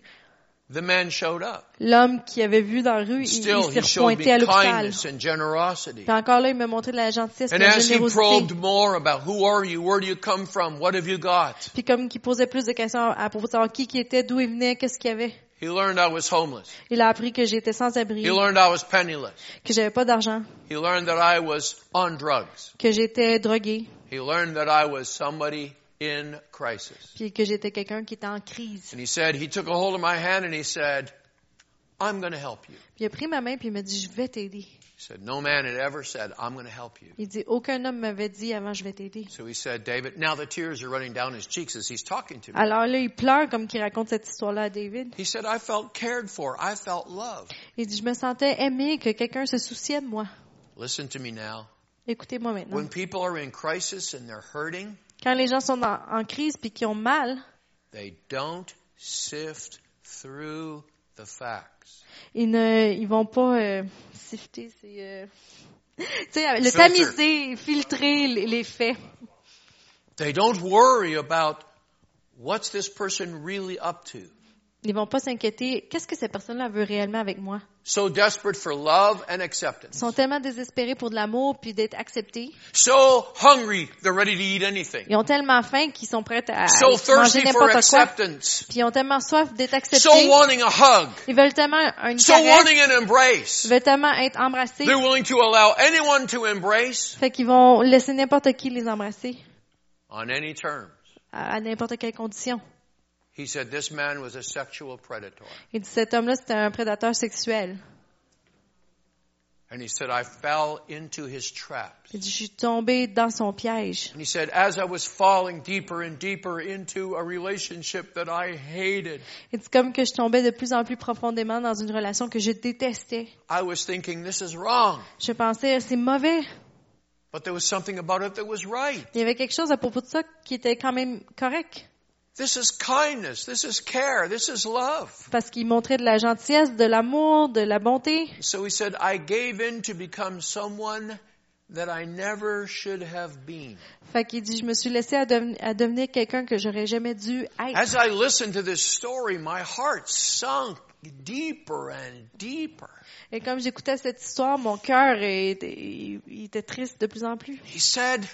L'homme qui avait vu dans la rue, il, Still, il s'est repointé à l'hôpital. Puis encore là, il m'a montré de la gentillesse, de And la as he générosité. probed more about who are you, where do you come from, what have you got, Puis comme qu'il posait plus de questions à propos de savoir qui qui était, d'où il venait, qu'est-ce qu'il y avait. he learned I was homeless. Il a appris que j'étais sans abri, He learned I was penniless. que j'avais pas d'argent, He learned that I was on drugs. que j'étais drogué, He learned that I was somebody in crisis. puis que j'étais quelqu'un qui était en crise. And he said, he took a hold of my hand and he said, I'm going to help you. Puis il a pris ma main puis il m'a dit, je vais t'aider. He said, no man had ever said, I'm going to help you. Il dit, aucun homme m'avait dit avant, je vais t'aider. So he said, David, now the tears are running down his cheeks as he's talking to me. Alors là, il pleure comme qu'il raconte cette histoire-là à David. He said, I felt cared for. I felt loved. Il dit, je me sentais aimé, que quelqu'un se souciait de moi. Listen to me now. Écoutez-moi maintenant. When people are in crisis and they're hurting, Quand les gens sont en, en crise puis qui ont mal, they don't sift through the facts. Ils ne, ils vont pas euh, sifter, c'est, euh, tu sais, le tamiser, filtrer les, les faits. They don't worry about what's this person really up to. Ils vont pas s'inquiéter. Qu'est-ce que cette personne-là veut réellement avec moi? So desperate for love and Ils acceptance. sont tellement désespérés pour de l'amour puis d'être acceptés. So hungry, they're ready to eat anything. Ils ont tellement faim qu'ils sont prêts à So manger n'importe quoi. acceptance. Puis ils ont tellement soif d'être acceptés. So wanting a hug. Ils veulent tellement une So caresse. wanting an embrace. Ils veulent tellement être embrassés. They're willing to allow anyone to embrace Fait qu'ils vont laisser n'importe qui les embrasser on any terms. à, à n'importe quelle condition. He said this man was a sexual predator. Il dit cet homme-là c'était un prédateur sexuel. And he said, I fell into his traps. Il dit je suis tombé dans son piège. And he said, as I was falling deeper and deeper into a relationship that I hated, Il dit comme que je tombais de plus en plus profondément dans une relation que je détestais. I was thinking, this is wrong. Je pensais c'est mauvais. But there was something about it that was right. Il y avait quelque chose à propos de ça qui était quand même correct. This is kindness. This is care. This is love. Parce qu'il montrait de la gentillesse, de l'amour, de la bonté. So he said, I gave in to become someone that I never should have been. Fait qu'il dit, je me suis laissé à, deveni- à devenir quelqu'un que j'aurais jamais dû être. As I listened to this story, my heart sunk deeper and deeper. Et comme j'écoutais cette histoire, mon cœur était, était triste de plus en plus. He said,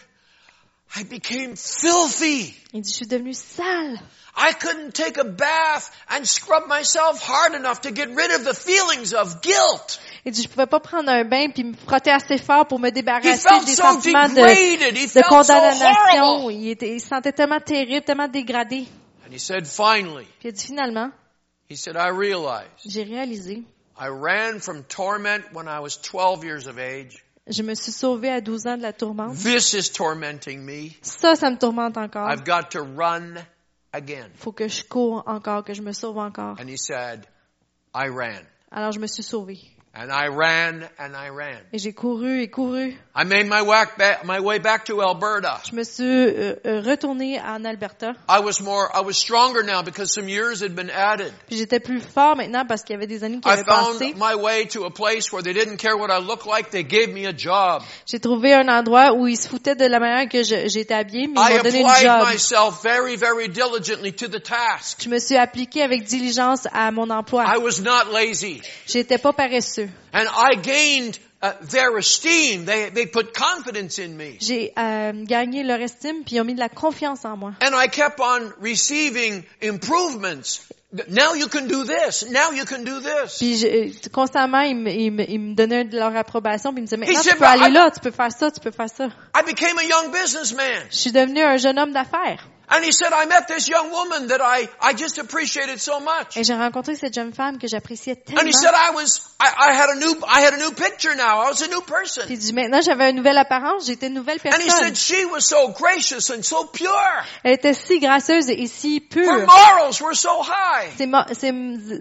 I became filthy. Il dit, je suis devenu sale. I couldn't take a bath and scrub myself hard enough to get rid of the feelings of guilt. Il dit, je pouvais pas prendre un bain puis me frotter assez fort pour me He débarrasser felt des so sentiments de, degraded. He de felt so condamnation. horrible. Il, était, il se sentait tellement terrible, tellement dégradé. And he said, finally, Puis il dit, finalement, he said, I realized j'ai réalisé. I ran from torment when I was 12 years of age. Je me suis sauvée à 12 ans de la tourmente. This is tormenting me. Ça, ça me tourmente encore. I've got to run again. Faut que je cours encore, que je me sauve encore. And he said, I ran. Alors je me suis sauvée. And I ran and I ran. Et j'ai couru et couru. I made my, whack back, my way back to Alberta. Je me suis euh, euh, en Alberta. I was more, I was stronger now because some years had been added. Puis j'étais plus fort maintenant parce qu'il y avait des années qui I avaient passé. found my way to a place where they didn't care what I looked like. They gave me a job. J'ai trouvé un endroit où ils se foutaient de la manière que j'étais habillée, mais I ils m'ont donné applied job. myself very, very diligently to the task. Je me suis appliquée avec diligence à mon emploi. I was not lazy. J'étais pas paresseux. And I gained uh, their esteem. They, they put confidence in me. J'ai euh, gagné leur estime puis ils ont mis de la confiance en moi. And I kept on receiving improvements. Now you can do this. Now you can do this. Puis je- euh, constamment ils me, ils, me, ils me donnaient de leur approbation puis ils me disaient maintenant tu peux "But aller I- là, tu peux faire ça, tu peux faire ça. I became a young businessman. Je suis devenue un jeune homme d'affaires. And he said, I met this young woman that I, I just appreciated so much. Et j'ai rencontré cette jeune femme que j'appréciais And tellement. he said, I was, I, I had a new, I had a new picture now. I was a new person. Puis il dit maintenant j'avais une nouvelle apparence, j'étais une nouvelle And he personne. said, she was so gracious and so pure. Elle était si gracieuse et si Her pure. morals were so high. Ses, mo- ses,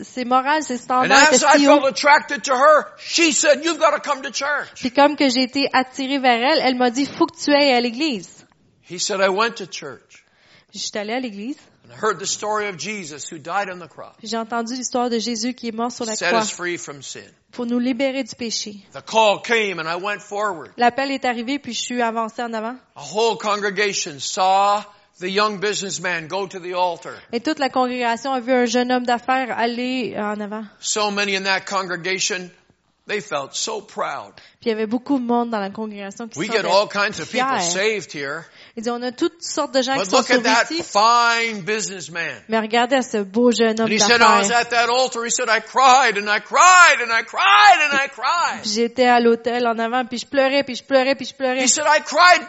ses morales, ses And standards as étaient I si felt hauts. attracted to her, she said, you've got to come to church. Puis comme que j'ai été attirée vers elle, elle m'a dit faut que tu ailles à l'église. He said, I went to church Puis je suis allée à l'église. and I heard the story of Jesus who died on the cross, Puis j'ai entendu l'histoire de Jésus qui est mort sur la set croix us free from sin. pour nous libérer du péché. The call came and I went forward. L'appel est arrivé puis je suis avancée en avant. A whole congregation saw the young businessman go to the altar. Et toute la congrégation a vu un jeune homme d'affaires aller en avant. So many in that congregation, they felt so proud. Puis il y avait beaucoup de monde dans la congrégation qui We get all sentait kinds of people fiers. saved here, Il dit, on a toutes sortes de gens qui but sont look at sauvés that ici. fine businessman. Mais regardez à ce beau jeune homme And he said, I was d'affaires. at that altar. He said, I cried and I cried and I cried and I cried. Puis J'étais à l'hôtel en avant, puis je pleurais, puis je pleurais, puis je pleurais. He said, I cried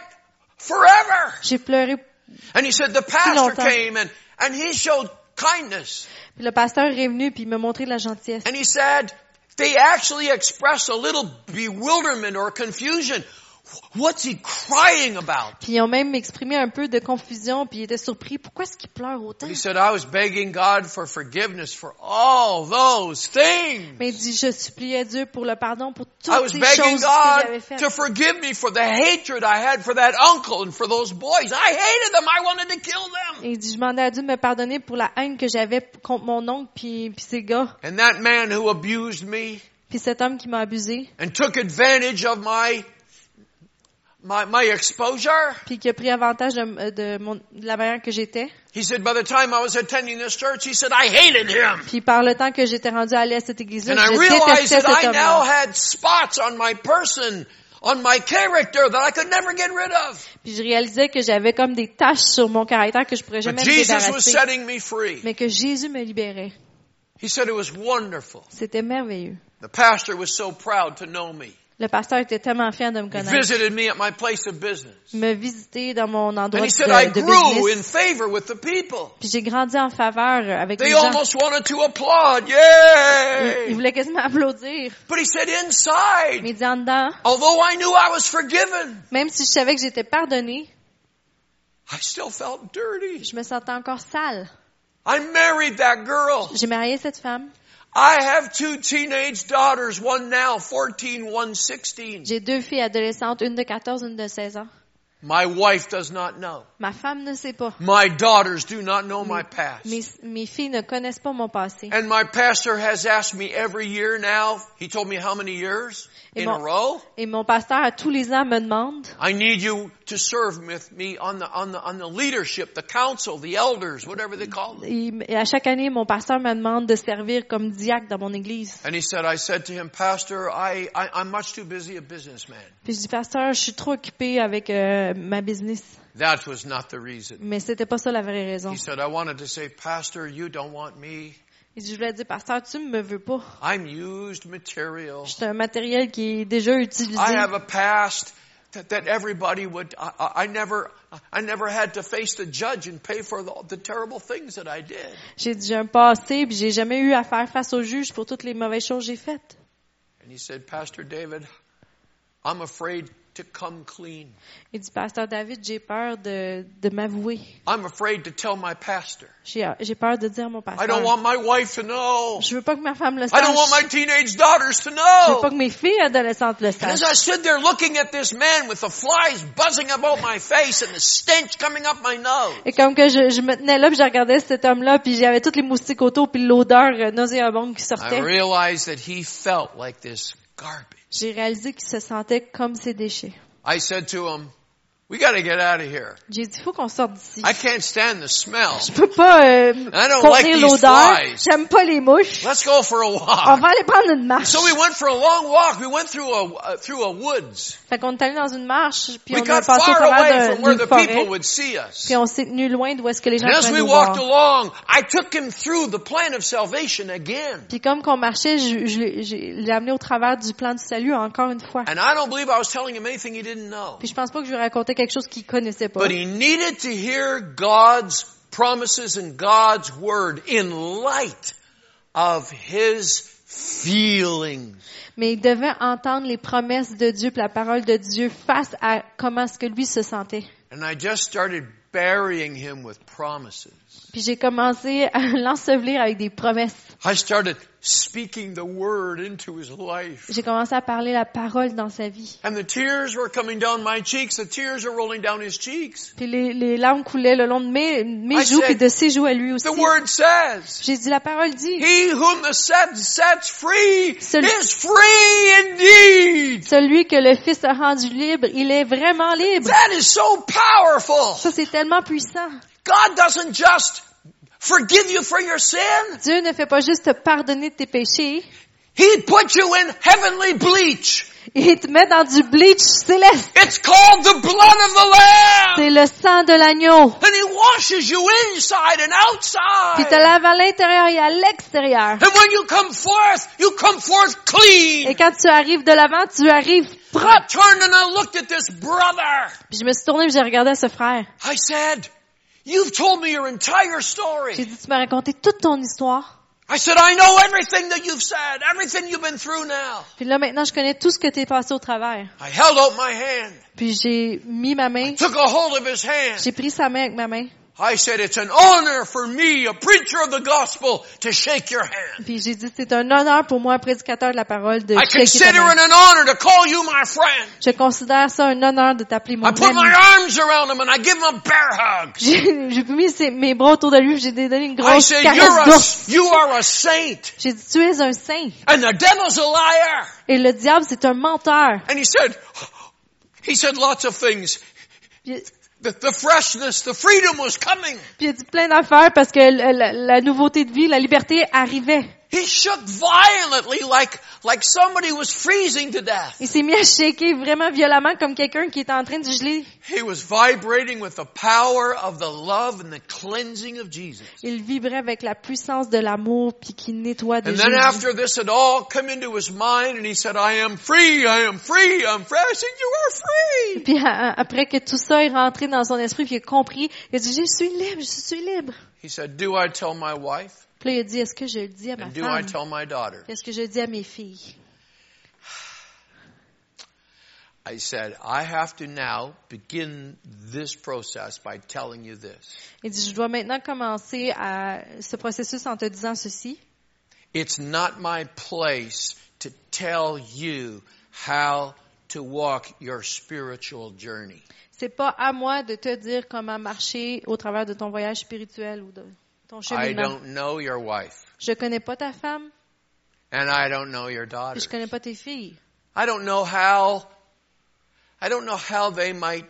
forever. J'ai pleuré. And he said, the pastor came and, and he showed kindness. Puis le pasteur est venu, puis il m'a montré de la gentillesse. And he said, they actually expressed a little bewilderment or confusion What's he crying about? Puis ils ont même exprimé un peu de confusion, puis ils étaient surpris. Pourquoi est-ce qu'il pleure autant? He said, I was begging God for forgiveness for all those things. Mais il dit, je suppliais Dieu pour le pardon pour I toutes was ces begging choses que j'avais God faites. to forgive me for the hatred I had for that uncle and for those boys. I hated them. I wanted to kill them. Et il dit, je demandais à Dieu de me pardonner pour la haine que j'avais contre mon oncle puis, puis ces gars. And that man who abused me Puis cet homme qui m'a abusé, and took advantage of my, my, my exposure? puis qui a pris avantage de, de, mon, de la manière que j'étais. He said, by the time I was attending this church, he said, I hated him. Puis par le temps que j'étais rendu à aller à cette église-là, And I je realized détestais that I now had spots on my person, on my character that I could never get rid of. Puis je réalisais que j'avais comme des taches sur mon caractère que je pourrais jamais me Jesus was débarrasser. setting me free. Mais que Jésus me libérait. He said it was wonderful. C'était merveilleux. The pastor was so proud to know me. Le pasteur était tellement fier de me He connaître. visited me at my place of business. Il m'a visité dans mon endroit And he said de, I de grew in business. favor with the people. Puis j'ai grandi en faveur avec les They gens. almost wanted to applaud. Il, il Yay! voulait quasiment applaudir. But he said Mais inside, il dit en dedans, although I knew I was forgiven, même si je savais que j'étais pardonné, I still felt dirty. je me sentais encore sale. I married that girl. J'ai marié cette femme. I have two teenage daughters, one now 14, one 16. J'ai deux filles adolescentes, une de 14, une de 16 ans. My wife does not know. Ma femme ne sait pas. My daughters do not know my past. Mes, mes filles ne connaissent pas mon passé. And my pastor has asked me every year now, he told me how many years Et in a mon- row? Et mon pasteur, à tous les ans, me demande, I need you to serve with me on the, on the, on the leadership, the council, the elders, whatever they call them. il- et à chaque année, mon pasteur me demande de servir comme diacre dans mon église. And he said, I said to him, Pastor, I, I, I'm much too busy a businessman. Puis je dis, pasteur, je suis trop occupée avec euh, ma business. That was not the reason. Mais c'était pas ça la vraie raison. He said, I wanted to say, Pastor, you don't want me. Il dit, je voulais dire, pasteur, tu me veux pas. I'm used material. Je suis un matériel qui est déjà utilisé. I have a past that, everybody would, I, I I never, I never had to face the judge and pay for the, the terrible things that I did. J'ai dit, j'ai un passé, puis j'ai jamais eu à faire face au juge pour toutes les mauvaises choses que j'ai faites. And he said, Pastor David, I'm afraid to come clean. Il dit, pasteur David, j'ai peur de, de m'avouer. I'm afraid to tell my pastor. J'ai j'ai peur de dire à mon I pasteur. don't want my wife to know. Je veux pas que ma femme le I don't want sache. my teenage daughters to Je veux pas know. que mes filles adolescentes le And as sachent. I stood there looking at this man with the flies buzzing about my face and the stench coming up my nose, Et comme que je, je me tenais là, puis je regardais cet homme-là, puis j'avais toutes les moustiques autour, puis l'odeur euh, nauséabonde qui I sortait. realized that he felt like this. J'ai réalisé qu'il se sentait comme ses déchets. I said to him, we gotta get out of here. J'ai dit, faut qu'on sorte d'ici. I can't stand the smell. Je peux pas euh, I don't like contenir these l'odeur. J'aime pas les mouches. Let's go for a On walk. va aller prendre une marche. So we went for a long walk. We went through a, uh, through a woods. Fait qu'on est allé dans une marche, puis We on a got passé au far away travers from where de- the d'une people forêt, would see us. puis on s'est tenu loin d'où est-ce que les gens And as pouvaient we nous walked voir. along, I took him through the plan of salvation again. Puis comme qu'on marchait, je, je l'ai- je l'ai amené au travers du plan du salut encore une fois. And I don't believe I was telling him anything he didn't know. Puis je pense pas que je lui racontais quelque chose qu'il connaissait pas. But he needed to hear God's promises and God's word in light of his feelings. Mais il devait entendre les promesses de Dieu, la parole de Dieu face à comment est-ce que lui se sentait. And I just started burying him with promises. Puis j'ai commencé à l'ensevelir avec des promesses. I started speaking the word into his life. J'ai commencé à parler la parole dans sa vie. And the tears were coming down my cheeks. The tears are rolling down his cheeks. Puis les, les larmes coulaient le long de mes, joues, puis de ses joues à lui aussi. The word says, J'ai dit, la parole dit, He whom the set sets free Celui- is free indeed. celui que le Fils a rendu libre, il est vraiment libre. That is so powerful. Ça, c'est tellement puissant. God doesn't just forgive you for your sin. Dieu ne fait pas juste te pardonner de tes péchés, He put you in heavenly bleach. il te met dans du bleach céleste. It's called the blood of the Lamb. C'est le sang de l'agneau. And He washes you inside and Puis te outside. lave à l'intérieur et à l'extérieur. And when you come forth, you come forth Et clean. quand tu arrives de l'avant, tu arrives I propre. turned and I looked at this brother. Puis je me suis tournée et j'ai regardé à ce frère. I said, you've told me your entire J'ai story. dit, tu m'as raconté toute ton histoire. I said, I know everything that you've said, everything you've been through now. Puis là, maintenant, je connais tout ce que t'es passé au travers. I held out my hand, Puis j'ai mis ma main, took a hold of his hand. j'ai pris sa main avec ma main. I said, it's an honor for me, a preacher of the gospel, to shake your hand. Puis j'ai dit, c'est un honneur pour moi, prédicateur de la parole, de I shaker ta consider main. it an honor to call you my friend. Je considère ça un honneur de t'appeler mon I put my arms around him and I give him a bear hug. J'ai mis ses- mes bras autour de lui, j'ai donné une I grosse said, caresse you're a, d'ours. you are a saint. J'ai dit, tu es un saint. And the devil's a liar. Et le diable, c'est un menteur. And he said, he said lots of things. Puis, The, the freshness, the freedom was coming. puis il a dit plein d'affaires parce que la nouveauté de vie, la liberté arrivait. He shook violently like, like somebody was freezing to death. Il s'est mis à shaker vraiment violemment comme quelqu'un qui est en train de geler. He was vibrating with the power of the love and the cleansing of Jesus. Il vibrait avec la puissance de l'amour puis qui nettoie de And then after this had all come into his mind and he said, I am free, I am free, I'm. I said, you are free. Puis après que tout ça est rentré dans son esprit, puis il a compris, il a dit, je suis libre, je suis libre. He said, do I tell my wife? Puis là, il a dit, est-ce que je le dis à ma And do I femme? tell my daughter? Est-ce que je le dis à mes filles? I said, I have to now begin this process by telling you this. Il dit, je dois maintenant commencer à ce processus en te disant ceci. It's not my place to tell you how to walk your spiritual journey. C'est pas à moi de te dire comment marcher au travers de ton voyage spirituel ou de ton I cheminement. don't know your wife. Je connais pas ta femme, And I don't know your je connais pas tes filles. I don't know how, I don't know how they might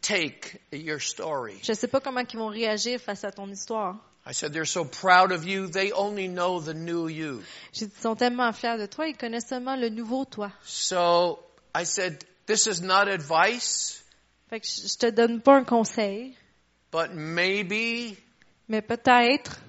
take your story. Je sais pas comment ils vont réagir face à ton histoire. I said, they're so proud of you, they only know the new you. J'ai dit, ils sont tellement fiers de toi, ils connaissent seulement le nouveau toi. So I said, this is not advice, Fait que je je te donne pas un conseil, but maybe, mais peut-être,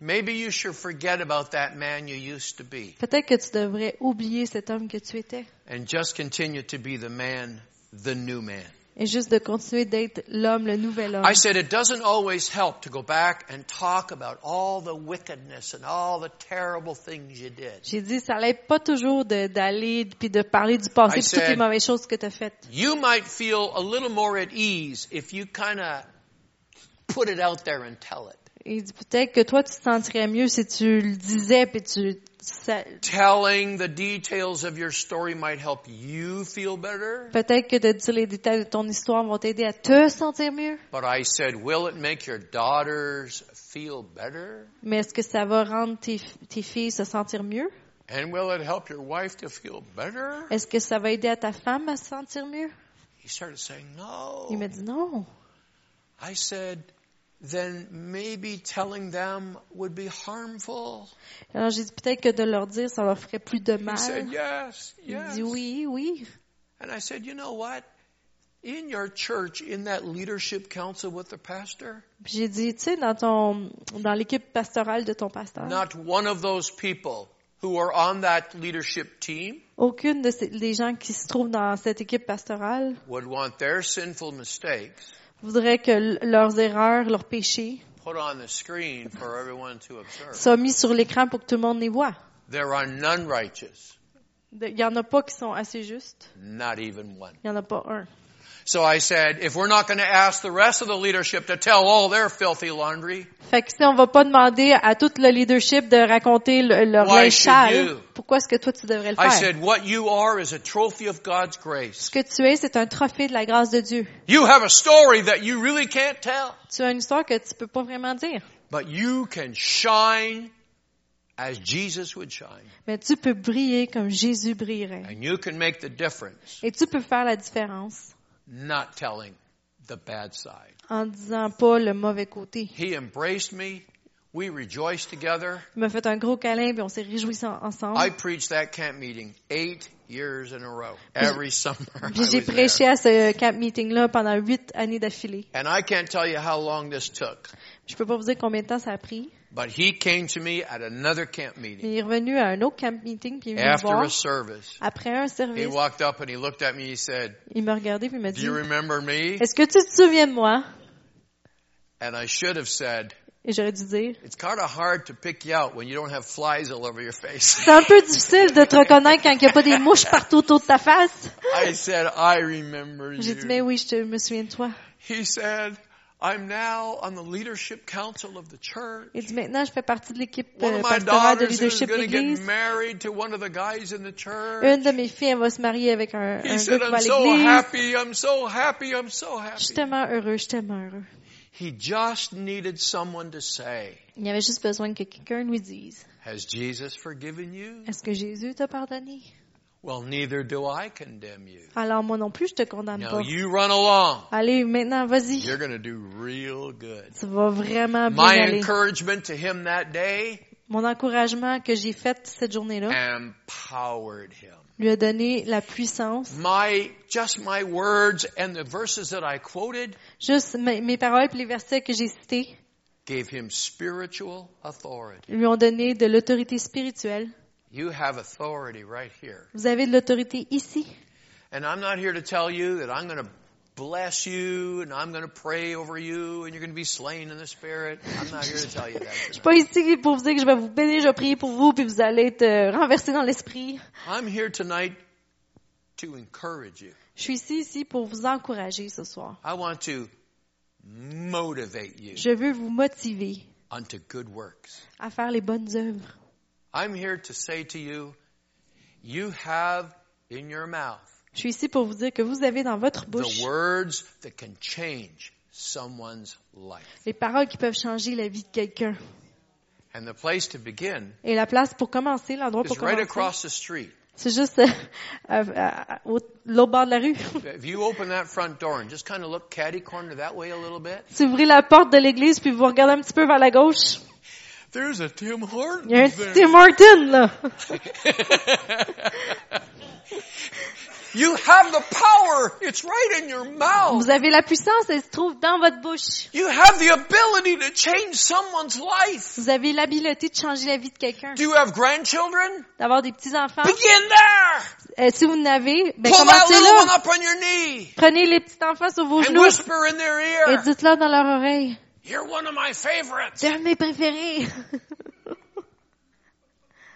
maybe you should forget about that man you used to be peut-être que tu devrais oublier cet homme que tu étais and just continue to be the man, the new man. et juste de continuer d'être l'homme, le nouvel homme. I said, it doesn't always help to go back and talk about all the wickedness and all the terrible things you did. J'ai dit, ça l'aide pas toujours d'aller puis de parler du passé I puis toutes les mauvaises choses que tu as faites. You might feel a little more at ease if you kind of put it out there and tell it. Il dit peut-être que toi tu te sentirais mieux si tu le disais puis tu ça- Telling the details of your story might help you feel better. peut-être que de dire les détails de ton histoire vont t'aider à te sentir mieux. But I said, will it make your daughters feel better? Mais est-ce que ça va rendre tes, tes filles se sentir mieux? And will it help your wife to feel better? Est-ce que ça va aider à ta femme à se sentir mieux? He started saying, no. Il m'a dit non. I said, then maybe telling them would be harmful. Alors j'ai dit peut-être que de leur dire ça leur ferait plus de He said, mal. yes, Il yes. dit oui, oui. And I said, you know what? In your church, in that leadership council with the pastor, j'ai dit, tu sais, dans ton, dans l'équipe pastorale de ton pasteur, not one of those people who are on that leadership team aucune de ces, des gens qui se trouvent dans cette équipe pastorale would want their sinful mistakes voudrait que leurs erreurs, leurs péchés soient mis sur l'écran pour que tout le monde les voit. There are none righteous, De- Il y en a pas qui sont assez justes. not even one. Il y en a pas un. So I said, if we're not going to ask the rest of the leadership to tell all their filthy laundry, Fait que si on va pas demander à tout le leadership de raconter le- leur Why linge should sale, you? pourquoi est-ce que toi tu devrais le I faire? said, what you are is a trophy of God's Ce grace. que tu es, c'est un trophée de la grâce de Dieu. You have a story that you really can't tell, Tu as une histoire que tu peux pas vraiment dire. but you can shine as Jesus would shine. Mais tu peux briller comme Jésus brillerait. And you can make the difference, Et tu peux faire la différence not telling the bad side. en disant pas le mauvais côté. He embraced me. We rejoiced together. Il m'a fait un gros câlin puis on s'est réjouis en- ensemble. I preached that camp meeting eight years in a row, every summer. Puis j'ai prêché à ce camp meeting-là pendant huit années d'affilée. And I can't tell you how long this took, Je peux pas vous dire combien de temps ça a pris. But he came to me at another camp Mais meeting il est revenu à un autre camp meeting puis il est after voir. a service. Après un He service, walked up and he looked at me. He said, il m'a regardé puis il m'a "Do dit you remember me?" Est-ce que tu te souviens de moi? And I should have said, Et j'aurais dû dire, It's kind of hard to pick you out when you don't have flies all over your face. c'est un peu difficile de te reconnaître quand il n'y a pas des mouches partout autour de ta face. I said, I remember J'ai dit, mais you. oui, je te, me souviens de toi. He said, I'm now on the leadership council of the church. Il dit, maintenant, je fais partie de l'équipe One euh, of my pastorale de daughters is leadership de going to get l'église. married to one of the guys in the church. Une de mes filles, elle va se marier avec un, un gars said, qui va à I'm so l'église. happy, I'm so happy, I'm so Je suis happy. tellement heureux, je suis tellement heureux. He just needed someone to say, Il y avait juste besoin que quelqu'un lui dise, Has Jesus forgiven you? est-ce que Jésus t'a pardonné? Well, neither do I condemn you. Alors moi non plus, je te condamne Now pas. you run along. Allez, maintenant, vas-y. You're going to do real good. Tu vas vraiment bien My aller. encouragement to him that day Mon encouragement que j'ai fait cette journée-là empowered him. lui a donné la puissance. My, just my words and the verses that I quoted Juste mes, mes paroles et les versets que j'ai cités gave him spiritual authority. lui ont donné de l'autorité spirituelle. You have authority right here. Vous avez de l'autorité ici. And I'm not here to tell you that I'm going to bless you and I'm going to pray over you and you're going to be slain in the spirit. I'm not here to tell you that. Je suis pas ici pour vous dire que je vais vous bénir, je vais prier pour vous, puis vous allez être euh, renversés dans l'esprit. I'm here tonight to encourage you. Je suis ici, ici pour vous encourager ce soir. I want to motivate you Je veux vous motiver unto good works. à faire les bonnes œuvres. I'm here to say to you, you have in your mouth Je suis ici pour vous dire que vous avez dans votre bouche the words that can change someone's life. les paroles qui peuvent changer la vie de quelqu'un. And the place to begin Et la place pour commencer, l'endroit is pour right commencer, across the street. c'est juste euh, à- au l'autre bord de la rue. If you open that front door and just kind of look catty corner that way a little bit, si vous ouvrez la porte de l'église puis vous regardez un petit peu vers la gauche, there's a Tim Hortons il y a un there. petit Tim Horton là. you have the power. It's right in your mouth. Vous avez la puissance, elle se trouve dans votre bouche. You have the ability to change someone's life. Vous avez l'habileté de changer la vie de quelqu'un, Do you have grandchildren? d'avoir des petits enfants. Begin there. Euh, si vous en avez, ben commencez là. Prenez les petits enfants sur vos and genoux whisper in their et dites-leur dans leur oreille. You're one of my favorites. C'est un de mes préférés.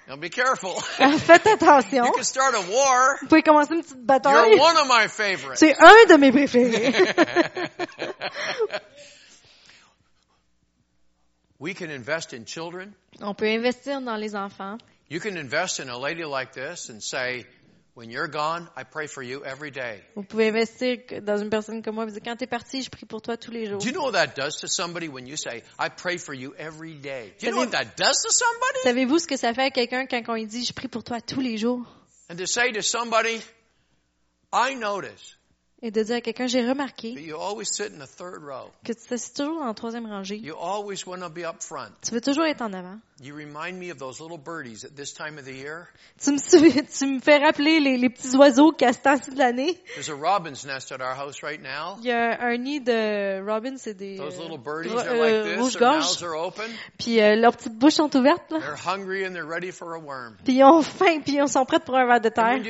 Now be careful. Ah, faites attention. You can start a war. Vous pouvez commencer une petite bataille. You're one of my favorites. C'est un de mes préférés. we can invest in children. On peut investir dans les enfants. You can invest in a lady like this and say, when you're gone, I pray for you every day. Vous pouvez investir dans une personne comme moi. Vous dites, quand t'es parti, je prie pour toi tous les jours. Do you know what that does to somebody when you say, I pray for you every day? Do you know what that does to somebody? Savez-vous ce que ça fait à quelqu'un quand on lui dit, je prie pour toi tous les jours? And to say to somebody, I notice Et de dire à quelqu'un, j'ai remarqué that you always sit in the third row. que tu t'assieds toujours en troisième rangée. You always want to be up front. Tu veux toujours être en avant. You remind me of those little birdies at this time of the year. Tu me, souviens- tu me fais rappeler les, les petits oiseaux qui à ce temps-ci de l'année. There's a robin's nest at our house right now. Il y a un nid de robin, c'est des Those euh, euh, rouges-gorges. Puis euh, leurs petites bouches sont ouvertes. Là. They're hungry and they're ready for a worm. Puis ils ont faim, puis ils sont prêts pour un verre de terre.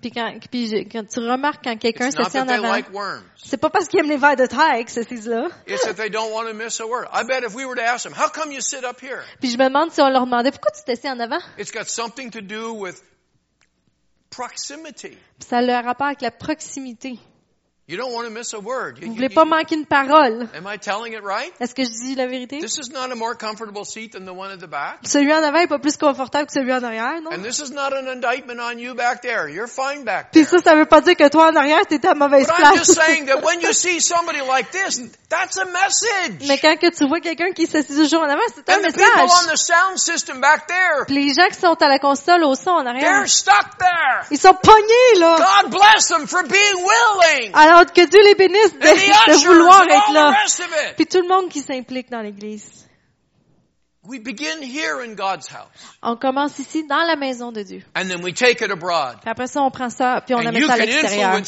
Puis quand, puis quand tu remarques quand quelqu'un it's not s'assied en avant, like c'est pas parce qu'ils aiment les verres de terre qu'ils s'assisent là. It's that they don't want to miss a word. I bet if we were to ask them, how come you sit up here? Puis je me demande si on leur demandait pourquoi tu t'assieds en avant? It's got something to do with proximity. Ça a le rapport avec la proximité. Vous you- voulez pas manquer une parole. am I telling it right? Est-ce que je dis la vérité? This is not a more comfortable seat than the one at the back. Celui en avant est pas plus confortable que celui en arrière, non? And this is not an indictment on you back there. You're fine back Puis there. ça, ça veut pas dire que toi en arrière, t'es à mauvaise But I'm just place. saying that when you see somebody like this, that's a message. Mais quand que tu vois quelqu'un qui s'assit toujours en avant, c'est un And the people on message. the sound system back there, Puis les gens qui sont à la console au son en arrière, they're stuck there. ils sont pognés, là. God bless them for being willing. Alors que Dieu les bénisse de, vouloir être là. Puis tout le monde qui s'implique dans l'Église. We begin here in God's house. On commence ici, dans la maison de Dieu. And then we take it abroad. Puis après ça, on prend ça, puis on And amène ça à l'extérieur.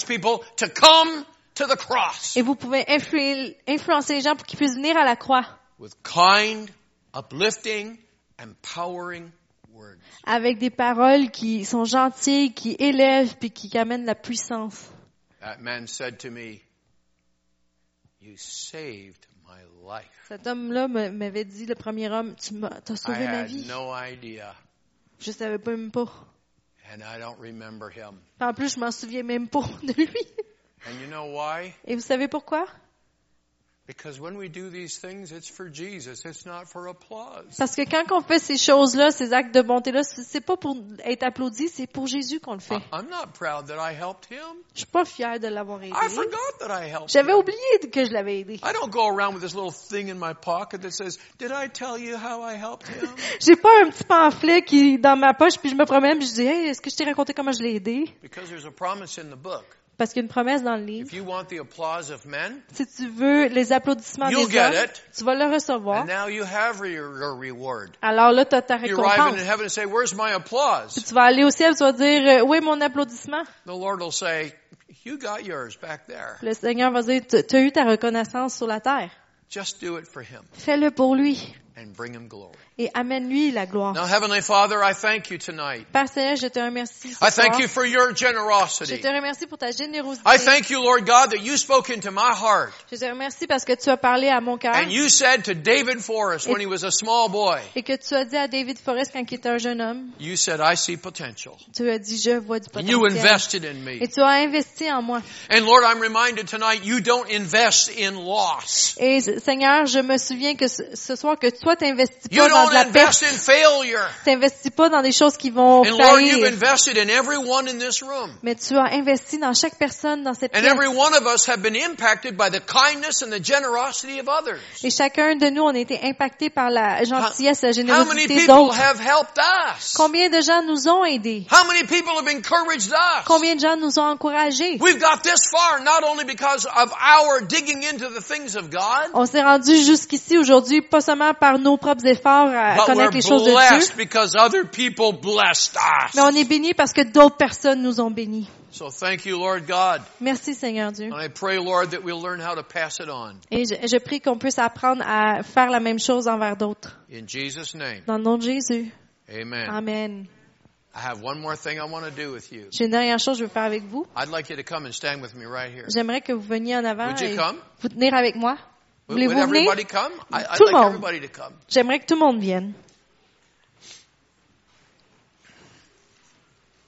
Et vous pouvez influ- influencer les gens pour qu'ils puissent venir à la croix with kind, uplifting, empowering words. avec des paroles qui sont gentilles, qui élèvent, puis qui amènent la puissance. That man said to me, You saved my life. Cet homme-là me- m'avait dit, le premier homme, tu m'as t'as I sauvé ma had vie. no idea, Je savais pas même pas. and I don't remember him. En plus, je m'en souviens même pas de lui. And you know why? Et vous savez pourquoi? Parce que quand on fait ces choses-là, ces actes de bonté-là, c'est pas pour être applaudi, c'est pour Jésus qu'on le fait. I- I'm not proud that I helped him. Je suis pas fière de l'avoir aidé. I forgot that I helped J'avais him. oublié que je l'avais aidé. I don't go around with this little thing in my pocket that says, Did I tell you how I helped him? J'ai pas un petit pamphlet qui est dans ma poche, puis je me promène, puis je dis, hey, est-ce que je t'ai raconté comment je l'ai aidé? Parce qu'il y a une promesse dans le livre. If you want the applause of men, Si tu veux les applaudissements des hommes, it. tu vas le recevoir. and now you have your, your reward. Alors là, tu as ta récompense. say, Puis tu vas aller au ciel, tu vas dire, euh, oui, mon applaudissement? The Lord will say, You got yours back there. Le Seigneur va dire, tu as eu ta reconnaissance sur la terre. Just do it for him Fais-le pour lui and bring him glory. Et amène-lui la gloire. Now, Heavenly Father, I thank you tonight. Père Seigneur, je te remercie. ce I thank soir. you for your Je generosity. te remercie pour ta générosité. I thank you, Lord God, that you spoke into my heart. Je te remercie parce que tu as parlé à mon cœur And you said to David Forrest when he was a small boy, et que tu as dit à David Forrest quand il était un jeune homme, you said, I see potential. tu as dit, je vois du And you potentiel. invested in me. Et tu as investi en moi. And Lord, I'm reminded tonight you don't invest in loss. Et Seigneur, je me souviens que ce, soir que toi t'investis pas dans don't de la perte, t'investis pas dans des choses qui vont And Lord, you've faillir, invested in everyone in this room. mais tu as investi dans chaque personne dans cette And pièce. every one of us have been impacted by the kindness and the generosity of others. Et chacun de nous, on a été impacté par la gentillesse, la How many générosité people d'autres. have helped us? Combien de gens nous ont aidés? How many people have encouraged us? Combien de gens nous ont encouragés? We've got this far not only because of our digging into the things of God, On s'est rendu jusqu'ici aujourd'hui, pas seulement par nos propres efforts à but we're connaître les choses de Dieu, blessed because other people blessed mais on est bénis parce que d'autres personnes nous ont bénis. So thank you, Lord God. Merci Seigneur Dieu. And I pray, Lord, that we'll learn how to pass it on. Et je, je prie qu'on puisse apprendre à faire la même chose envers d'autres. In Jesus' name, Dans le nom de Jésus. amen. Amen. I have one more thing I want to do with you. J'ai une dernière chose que je veux faire avec vous. I'd like you to come and stand with me right here. J'aimerais que vous veniez en avant Would you et come? vous tenir avec moi. Voulez-vous venir? I, Tout le like monde. J'aimerais que tout le monde vienne.